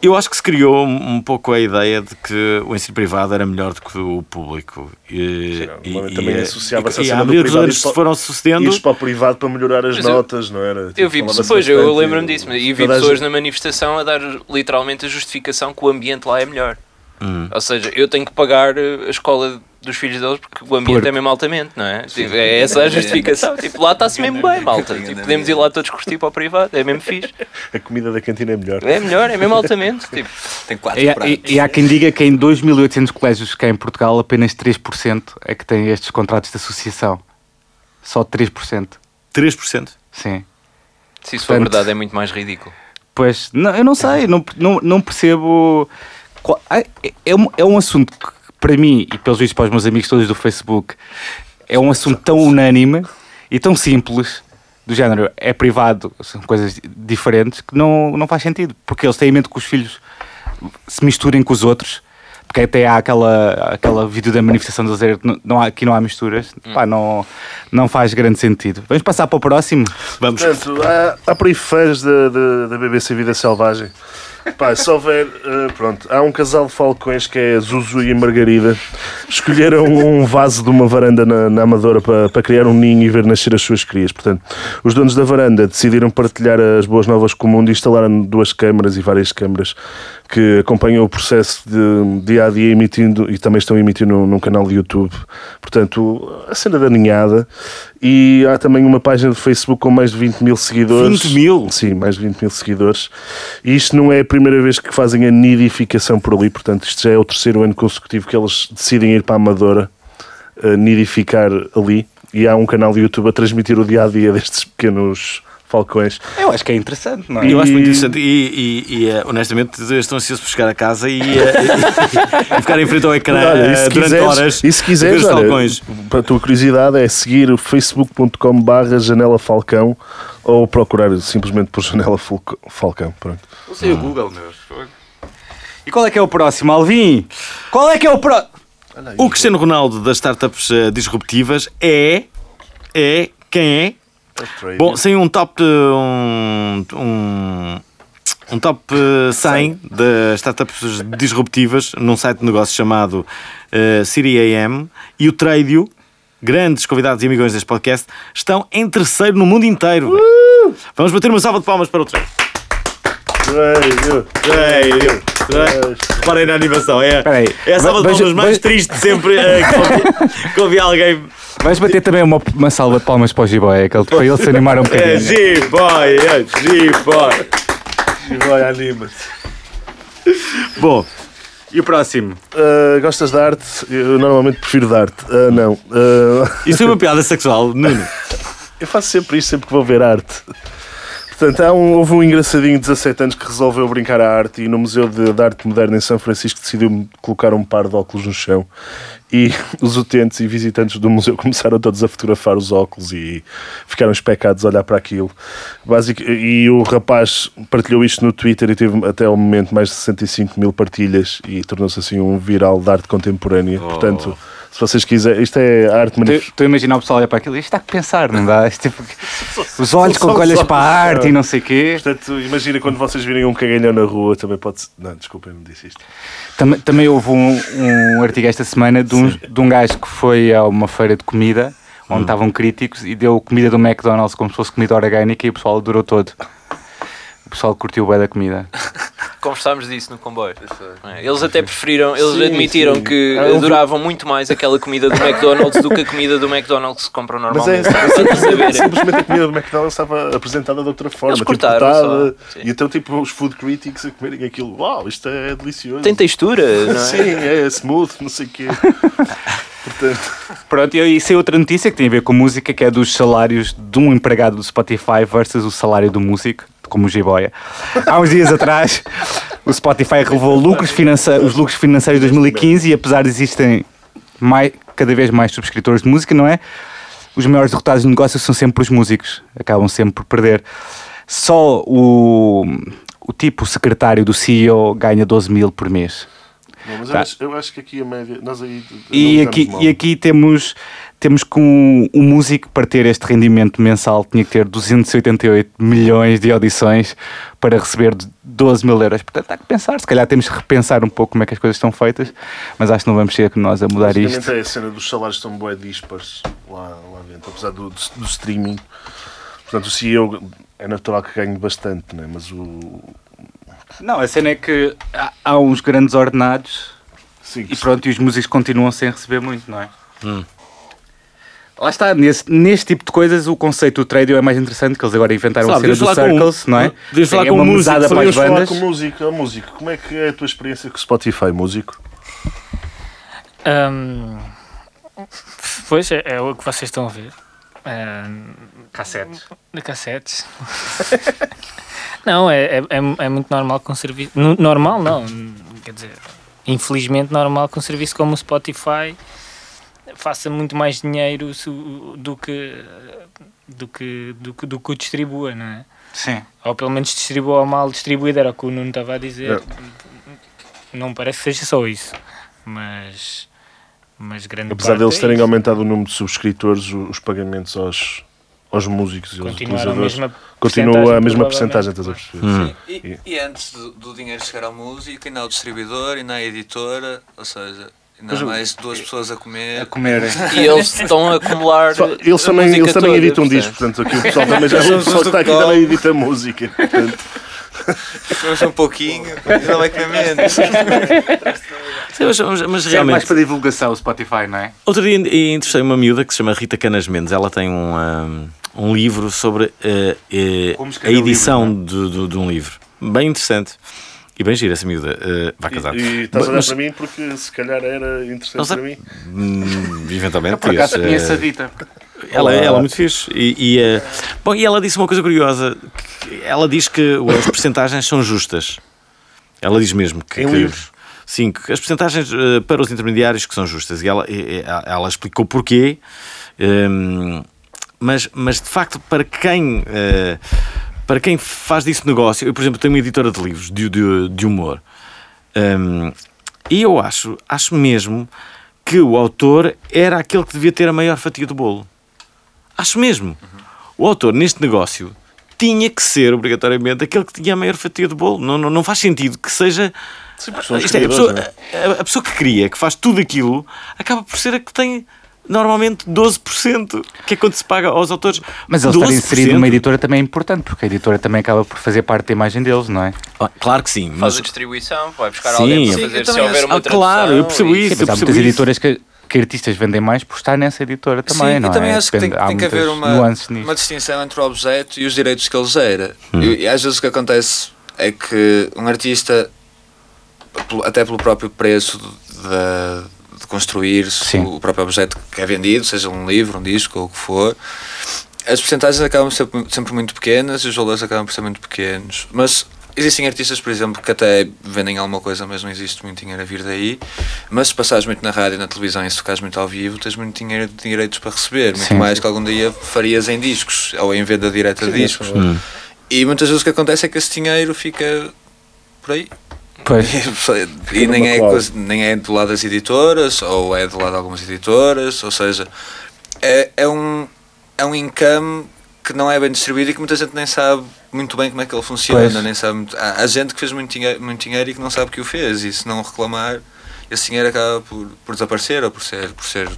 Eu acho que se criou um pouco a ideia de que o ensino privado era melhor do que o público. E, Sim, também associava-se a e, e cena do privado anos para- foram sucedendo, Ires para o privado para melhorar as Mas eu- notas, não era? Tipo, Eu vi, depois, eu lembro-me disso, mas- e vi pessoas gente- na manifestação a dar literalmente a justificação que o ambiente lá é melhor. Ou seja, eu tenho que pagar eh, a escola dos filhos deles porque o ambiente Porque- é mesmo altamente, não é? Tipo, é essa a justificação. Tipo, lá está-se mesmo bem, malta. Tipo, podemos ir lá todos curtir para o privado, é mesmo fixe. A comida da cantina é melhor. É melhor, é mesmo altamente. Tipo, Tem quatro E, há- pratos. e- e há quem diga que em 2.800 colégios cá em Portugal apenas 3% é que têm estes contratos de associação. Só 3%. 3%. Sim. se isso for Portanto- verdade, é muito mais ridículo. Pois, não, eu não sei, não, não, não percebo. É, um, é um assunto que, para mim e pelos vistos para os meus amigos todos do Facebook, é um assunto tão unânime e tão simples, do género, é privado, são coisas diferentes, que não, não faz sentido. Porque eles têm medo que os filhos se misturem com os outros. Porque até há aquela, aquela vídeo da manifestação de dizer não, não há, aqui não há misturas. Pá, não, não faz grande sentido. Vamos passar para o próximo. Vamos. Portanto, há, há por aí fãs da, da, da BBC Vida Selvagem. Pá, se houver, eh, pronto, há um casal de falcões que é Zuzu e Margarida. Escolheram um vaso de uma varanda na, na Amadora para, para criar um ninho e ver nascer as suas crias. Portanto, os donos da varanda decidiram partilhar as boas novas com o mundo e instalaram duas câmaras e várias câmaras que acompanham o processo de dia a dia emitindo e também estão emitindo num, num canal de YouTube. Portanto, a cena da ninhada. E há também uma página de Facebook com mais de 20 mil seguidores. 20 mil? Sim, mais de 20 mil seguidores. E isto não é primeira vez que fazem a nidificação por ali, portanto, isto já é o terceiro ano consecutivo que eles decidem ir para a Amadora a nidificar ali. E há um canal de YouTube a transmitir o dia a dia destes pequenos falcões. Eu acho que é interessante, não é? Eu acho muito E- interessante e, e- e, eh, honestamente estou ansioso por chegar a casa e, eh, e, e ficar em frente ao ecrã Olha, e eh, se durante quiseres, horas e se quiseres olha, falcões. para a tua curiosidade, é seguir o facebook.com barra janela falcão ou procurar simplesmente por janela falcão. Pronto. Usei o Google, meus. E qual é que é o próximo, Alvin? Qual é que é o próximo? O Cristiano Ronaldo das startups eh, disruptivas é. É. Quem é? Bom, sem um top. eh, Um, um, um top eh, 100 de startups disruptivas num site de negócios chamado eh, City AM e o Tradio, grandes convidados e amigões deste podcast, estão em terceiro no mundo inteiro. Vamos bater uma salva de palmas para o Tradio, Tradio. Reparem na animação, é, é a salva de Veja- palmas mais veja- triste sempre eh, que ouvi- que ouvi alguém Vais bater também uma, uma salva de palmas para o G-Boy, aquele, para ele se animar um É bocadinho. G-Boy, é G-Boy. E vai, anima-te. Bom, E o próximo? Ah, gostas de arte? Eu normalmente prefiro de arte. Ah, não. Ah, isso é uma piada sexual, Nuno. eu faço sempre isto, sempre que vou ver arte. Portanto, há um, houve um engraçadinho de 17 anos que resolveu brincar à arte e no Museu de, de Arte Moderna em São Francisco decidiu colocar um par de óculos no chão e os utentes e visitantes do museu começaram todos a fotografar os óculos e ficaram especados a olhar para aquilo. Basic, e o rapaz partilhou isto no Twitter e teve até ao momento mais de 65 mil partilhas e tornou-se assim um viral de arte contemporânea. Portanto, se vocês quiserem, isto é arte manif- Estou a imaginar o pessoal olhar para aquilo. Isto dá que pensar, não dá? Tipo, os olhos com só que os olhas olhos, para a arte e não sei o quê. Portanto, imagina quando vocês virem um cagalhão na rua, também pode ser. Não, não disse isto. Também, também houve um, um artigo esta semana de um, de um gajo que foi a uma feira de comida onde estavam críticos e deu comida do McDonald's como se fosse comida orgânica e o pessoal adorou todo. O pessoal curtiu bem da comida. Conversámos disso no comboio. é? Eles até preferiram, eles Sim, admitiram sim. que vi- adoravam muito mais aquela comida do McDonald's do que a comida do McDonald's que se compram Mas é, normalmente. Só para saberem. simplesmente a comida do McDonald's estava apresentada de outra forma, Eles tipo cortaram e então tipo os food critics a comerem aquilo, uau, isto é delicioso. Tem textura, não é? Sim, é smooth, não sei o quê. Portanto, Pronto, e isso é outra notícia que tem a ver com música, que é dos salários de um empregado do Spotify versus o salário do músico, como o Jiboia. Há uns dias atrás, o Spotify revelou lucros os lucros financeiros de 2015 e apesar de existem mais, cada vez mais subscritores de música, não é? Os maiores derrotados no negócio são sempre os músicos, acabam sempre por perder. Só o, o tipo, secretário do CEO, ganha 12 mil por mês. Não, mas eu, Tá. acho, eu acho que aqui a média. Nós aí. E aqui, e aqui temos, temos que um, um músico para ter este rendimento mensal tinha que ter 288 milhões de audições para receber 12 mil euros. Portanto, há que pensar, se calhar temos que repensar um pouco como é que as coisas estão feitas, mas acho que não vamos ser nós a mudar isto. é a cena dos salários estão bué dispares lá, lá dentro, apesar do, do, do streaming. Portanto, o CEO é natural que ganhe bastante, né? mas o. Não, a cena é que há, há uns grandes ordenados Sim, e pronto, e os músicos continuam sem receber muito, não é? Lá está, nesse, neste tipo de coisas o conceito do tradio é mais interessante, que eles agora inventaram Sabe, a cena do falar com um- Circles, não é? devias falar é com uma um músico, mesada para as Podemos falar bandas. com música, ó, músico. Como é que é a tua experiência com o Spotify, músico? Ahm, pois é, é o que vocês estão a ver. Ahm, Cassetes. de cassetes. não, é, é, é, é muito normal com serviço. no- Normal não, quer dizer, infelizmente normal com um serviço como o Spotify faça muito mais dinheiro do que do que, do que, do que o distribua, não é? Sim. Ou pelo menos distribua mal distribuído, era o que o Nuno estava a dizer. Não me parece que seja só isso, mas, mas grande Apesar parte deles é terem isso. aumentado o número de subscritores, os pagamentos aos, aos músicos e aos utilizadores mesma continua a mesma provavelmente. porcentagem, estás a perceber? Hum. E, e antes do, do dinheiro chegar ao músico, ainda há o distribuidor, ainda há a editora, ou seja, há mais duas pessoas a comer. A comer. E eles estão a acumular. Pessoal, Eles a também, eles também toda, editam discos, portanto aqui o pessoal também já o pessoal que está aqui também edita música. Portanto, um pouquinho, ainda vai comer menos. Mas, mas- mas É realmente. mais para divulgação o Spotify, não é? Outro dia entrevistei uma miúda que se chama Rita Canas Mendes. Ela tem um, um, um livro sobre eh, Como a edição livro, de, de- de um livro. Bem interessante. E bem gira essa miúda. Eh, vai casar. e, e estás a olhar Mas- para mim porque se calhar era interessante sei. para mim. Hum, eventualmente. Por acaso eh, conheço a Dita. ela, ela é muito fixe. E, e, eh, bom, e ela disse uma coisa curiosa. Ela diz que as percentagens são justas. Ela diz mesmo que. Em que- livros? Sim, que as percentagens eh, para os intermediários que são justas. E ela, e- e- ela explicou porquê. Hum, mas, mas de facto, para quem. eh, para quem faz disso negócio, eu, por exemplo, tenho uma editora de livros de, de, de humor. Hum, e eu acho, acho mesmo que o autor era aquele que devia ter a maior fatia do bolo. Acho mesmo. O autor, neste negócio, tinha que ser, obrigatoriamente, aquele que tinha a maior fatia do bolo. Não, não, não faz sentido que seja. Sim, Isto é, a, pessoa, é? a- a pessoa que cria, que faz tudo aquilo, acaba por ser a que tem normalmente 12%, que é quando se paga aos autores. Mas ele estar 12%. inserido numa editora também é importante, porque a editora também acaba por fazer parte da imagem deles, não é? Ah, Claro que sim, Faz mas. a distribuição, vai buscar Sim, alguém para eu fazer se também houver uma Ah, claro, eu percebo isso. Sim, mas há muitas isso. editoras que, que artistas vendem mais por estar nessa editora também, Sim, não e também é? acho que tem, Depende- tem que haver uma, uma distinção entre o objeto e os direitos que ele gera. E, e às vezes o que acontece é que um artista, até pelo próprio preço de construir Sim. o próprio objeto que é vendido, seja um livro, um disco ou o que for, as porcentagens acabam sempre, sempre muito pequenas e os valores acabam por ser muito pequenos. Mas existem artistas, por exemplo, que até vendem alguma coisa, mas não existe muito dinheiro a vir daí. Mas se passares muito na rádio e na televisão e se tocares muito ao vivo, tens muito dinheiro de direitos para receber. Muito Sim. mais que algum dia farias em discos ou em venda direta de discos. Hum. E muitas vezes o que acontece é que esse dinheiro fica por aí. Pois. E nem é, nem é do lado das editoras, ou é do lado de algumas editoras, ou seja, é, é, um, é um income que não é bem distribuído e que muita gente nem sabe muito bem como é que ele funciona. Pois. Nem sabe muito- há, há gente que fez muito dinheiro, muito dinheiro e que não sabe que o fez, e se não reclamar, esse dinheiro acaba por, por desaparecer ou por ser, por ser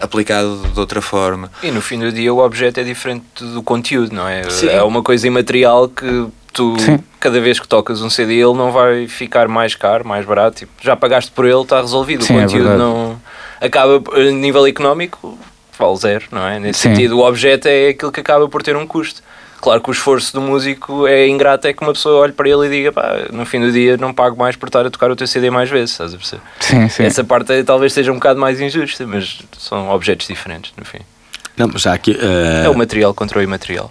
aplicado de outra forma. E no fim do dia o objeto é diferente do conteúdo, não é? Sim. É uma coisa imaterial que tu, Sim. cada vez que tocas um CD, ele não vai ficar mais caro, mais barato. Tipo, já pagaste por ele, está resolvido. Sim, o é conteúdo verdade. não. Acaba, a nível económico, vale zero, não é? Nesse Sim. sentido, o objeto é aquilo que acaba por ter um custo. Claro que o esforço do músico é ingrato, é que uma pessoa olhe para ele e diga, pá, no fim do dia não pago mais por estar a tocar o teu CD mais vezes, estás a perceber? Sim, sim. Essa parte é- talvez seja um bocado mais injusta, mas são objetos diferentes, no fim. Não, mas já aqui. eh, É o material contra o imaterial.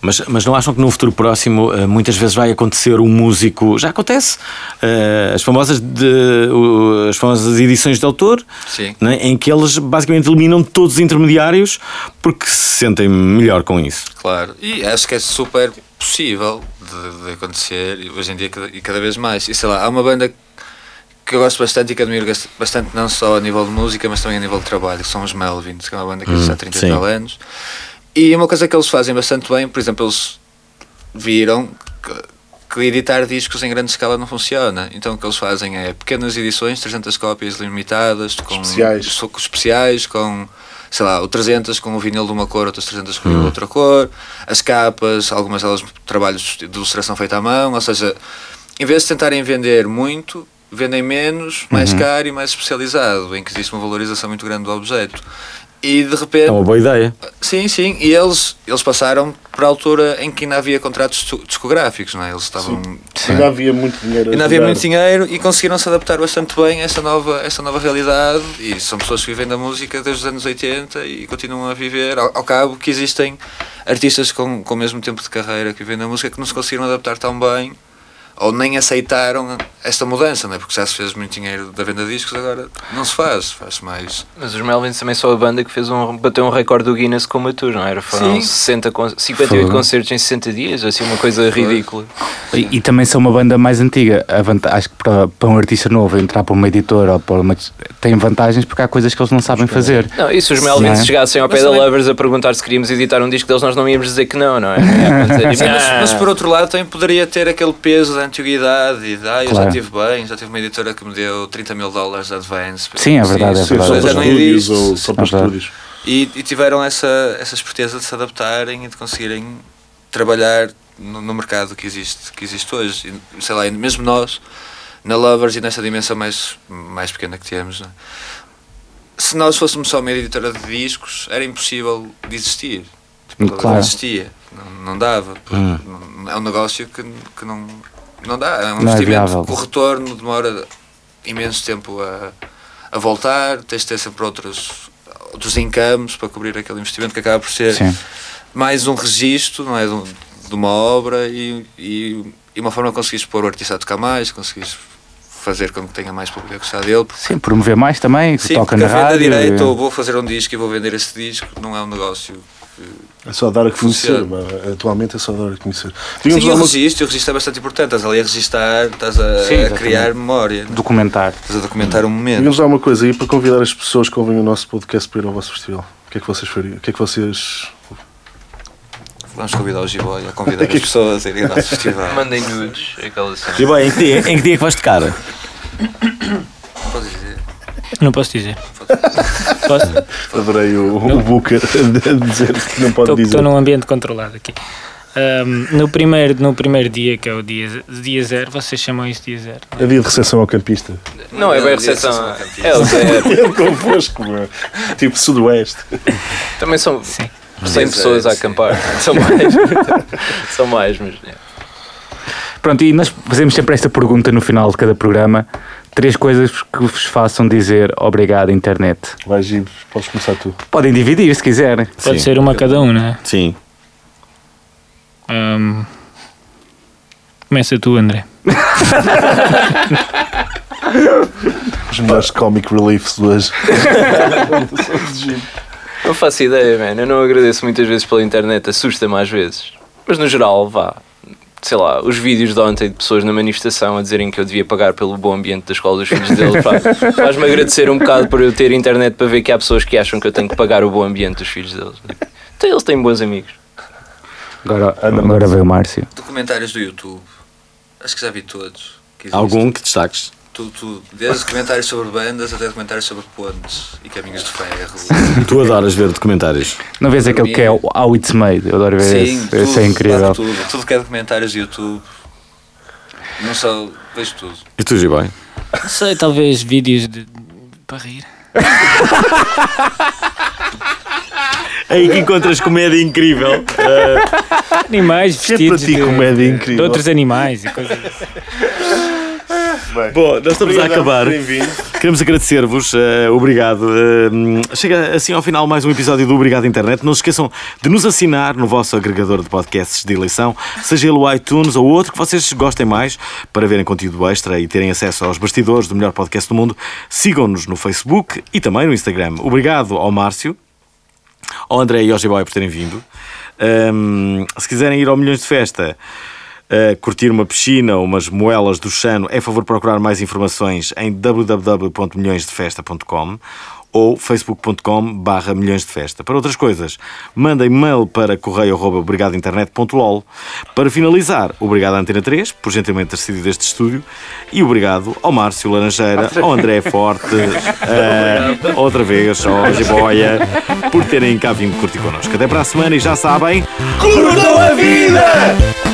Mas, mas não acham que no futuro próximo eh, muitas vezes vai acontecer um músico. Já acontece. eh, as, famosas de, as famosas edições de autor, Sim. né, em que eles basicamente eliminam todos os intermediários porque se sentem melhor com isso. Claro, e acho que é super possível de, de acontecer e hoje em dia e cada vez mais. E sei lá, há uma banda que eu gosto bastante e que admiro bastante, não só a nível de música, mas também a nível de trabalho, que são os Melvins, que é uma banda que existe há 30 e sim. tal anos. E uma coisa que eles fazem bastante bem, por exemplo, eles viram que, que editar discos em grande escala não funciona. Então o que eles fazem é pequenas edições, 300 cópias limitadas, com Especiais. com especiais, com sei lá, o 300 com o vinil de uma cor, outras 300 com o vinil de outra cor, as capas, algumas delas trabalhos de ilustração feita à mão, ou seja, em vez de tentarem vender muito, vendem menos, mais caro e mais especializado, em que existe uma valorização muito grande do objeto. E de repente É uma boa ideia. Sim, sim, e eles, eles passaram para a altura em que ainda havia contratos disco- discográficos, não é? Eles estavam. Ainda havia muito dinheiro. Ainda havia muito dinheiro e conseguiram se adaptar bastante bem a essa nova, essa nova realidade. E são pessoas que vivem da música desde os anos 80 e continuam a viver. Ao, ao cabo que existem artistas com, com o mesmo tempo de carreira que vivem da música que não se conseguiram adaptar tão bem ou nem aceitaram esta mudança, não é? Porque já se fez muito dinheiro da venda de discos, agora não se faz, faz mais. Mas os Melvins também são a banda que fez um, bateu um recorde do Guinness com uma tour, não era? Foram Sim. 60, con- 58 Foi. concertos em 60 dias, assim, uma coisa ridícula. E, e também são uma banda mais antiga. A vanta- acho que para, para um artista novo entrar para uma editora ou para uma. tem vantagens porque há coisas que eles não sabem fazer. Não, e se os Melvins Sim. chegassem ao pé da Lovers a perguntar se queríamos editar um disco deles, nós não íamos dizer que não, não é? Não. Sim, mas, mas por outro lado também poderia ter aquele peso antiguidade e de, ah, eu Claro. já tive bem, já tive uma editora que me deu 30 mil dólares de advance. Sim, é verdade, é Sim, só verdade. já para não estúdios ou só para É estúdios. E, e tiveram essa, essa esperteza de se adaptarem e de conseguirem trabalhar no, no mercado que existe, que existe hoje. E, sei lá, mesmo nós, na Lovers e nessa dimensão mais, mais pequena que temos, né? se nós fôssemos só uma editora de discos, era impossível de existir. Tipo, Claro. Não existia, não, não dava. Hum. É um negócio que, que não, não dá. É um Não é investimento que o retorno demora imenso tempo a, a voltar, tens de ter sempre outros, outros incomes para cobrir aquele investimento que acaba por ser Sim. mais um registro, não é? De, um- de uma obra e, e, e uma forma de conseguires pôr o artista a tocar mais, conseguires fazer com que tenha mais público a gostar dele. porque- Sim, promover mais também, que Sim, toca na a venda rádio. direito, e- ou vou fazer um disco e vou vender esse disco, não é um negócio. que- É só dar a conhecer. Funciona. Atualmente é só dar a conhecer. Sim, Digamos e o registro, o registro é bastante importante. Estás ali a registar, estás a, Sim, a criar memória, Documentar. estás a documentar um momento. Digamos lá uma coisa aí para convidar as pessoas que ouvem o nosso podcast para ir ao vosso festival. O que é que vocês fariam? O que é que vocês. Vamos convidar o Giboy a convidar as pessoas a irem ao nosso festival. Mandem nudes, aquela cena. E bem, em que dia, em que dia é que vais tocar? Não posso dizer. Posso? Adorei o, o Booker a dizer que não pode dizer. Estou num ambiente controlado aqui. Ahm, no, primeiro, no primeiro dia, que é o dia, dia zero, vocês chamam isso dia zero. não é? É dia de recepção ao campista. Não, é bem recepção. É, eles é, É convosco, meu. Tipo Sudoeste. também são Sim. 100 pessoas a acampar. São mais. São mais, mas. é. Pronto, e nós fazemos sempre esta pergunta no final de cada programa. Três coisas que vos façam dizer obrigado, internet. Vai, Gil, podes começar tu. Podem dividir se quiserem. Pode Sim. ser uma cada um, não é? Sim. Ahm, começa tu, André. Os melhores comic reliefs de hoje. Não faço ideia, man. Eu não agradeço muitas vezes pela internet, assusta-me às vezes. Mas no geral, vá. Sei lá, os vídeos de ontem de pessoas na manifestação a dizerem que eu devia pagar pelo bom ambiente da escola dos filhos deles pá, faz-me agradecer um bocado por eu ter internet para ver que há pessoas que acham que eu tenho que pagar o bom ambiente dos filhos deles. Então eles têm bons amigos. Agora, Anda, agora veio o Márcio. Documentários do YouTube. Acho que já vi todos. que. Algum que destaques? Tudo, tudo. Desde documentários sobre bandas até documentários sobre pontes e caminhos de ferro. Tu adoras ver documentários. Não vês aquele que é o How It's Made? Eu adoro ver Sim, esse. tudo, Esse é incrível. Tudo, tudo que é documentários do YouTube. Não só vejo tudo. E tu, Gibai? Não sei, talvez vídeos de, para rir. aí que encontras comédia incrível. Animais Que é vestidos para ti de, comédia de incrível. outros animais e coisas assim. Bem, Bom, nós estamos a acabar. Queremos agradecer-vos, eh, obrigado. Eh, chega assim ao final mais um episódio do Obrigado Internet. Não se esqueçam de nos assinar no vosso agregador de podcasts de eleição, seja ele o iTunes ou outro que vocês gostem mais, para verem conteúdo extra e terem acesso aos bastidores do melhor podcast do mundo. Sigam-nos no Facebook e também no Instagram. Obrigado ao Márcio, ao André e ao G-Boy por terem vindo. Ahm, se quiserem ir ao Milhões de Festa, uh, curtir uma piscina ou umas moelas do Chano, é favor procurar mais informações em www.milhõesdefesta.com ou facebook.com barra milhões de festa. Para outras coisas, mandem mail para correio.obrigadointernet.lol. Para finalizar, obrigado à Antena 3 por gentilmente ter sido deste estúdio e obrigado ao Márcio Laranjeira, ao André Forte, eh, outra vez ao Jiboia, por terem cá vindo curtir connosco. Até para a semana e já sabem... Curtam a vida!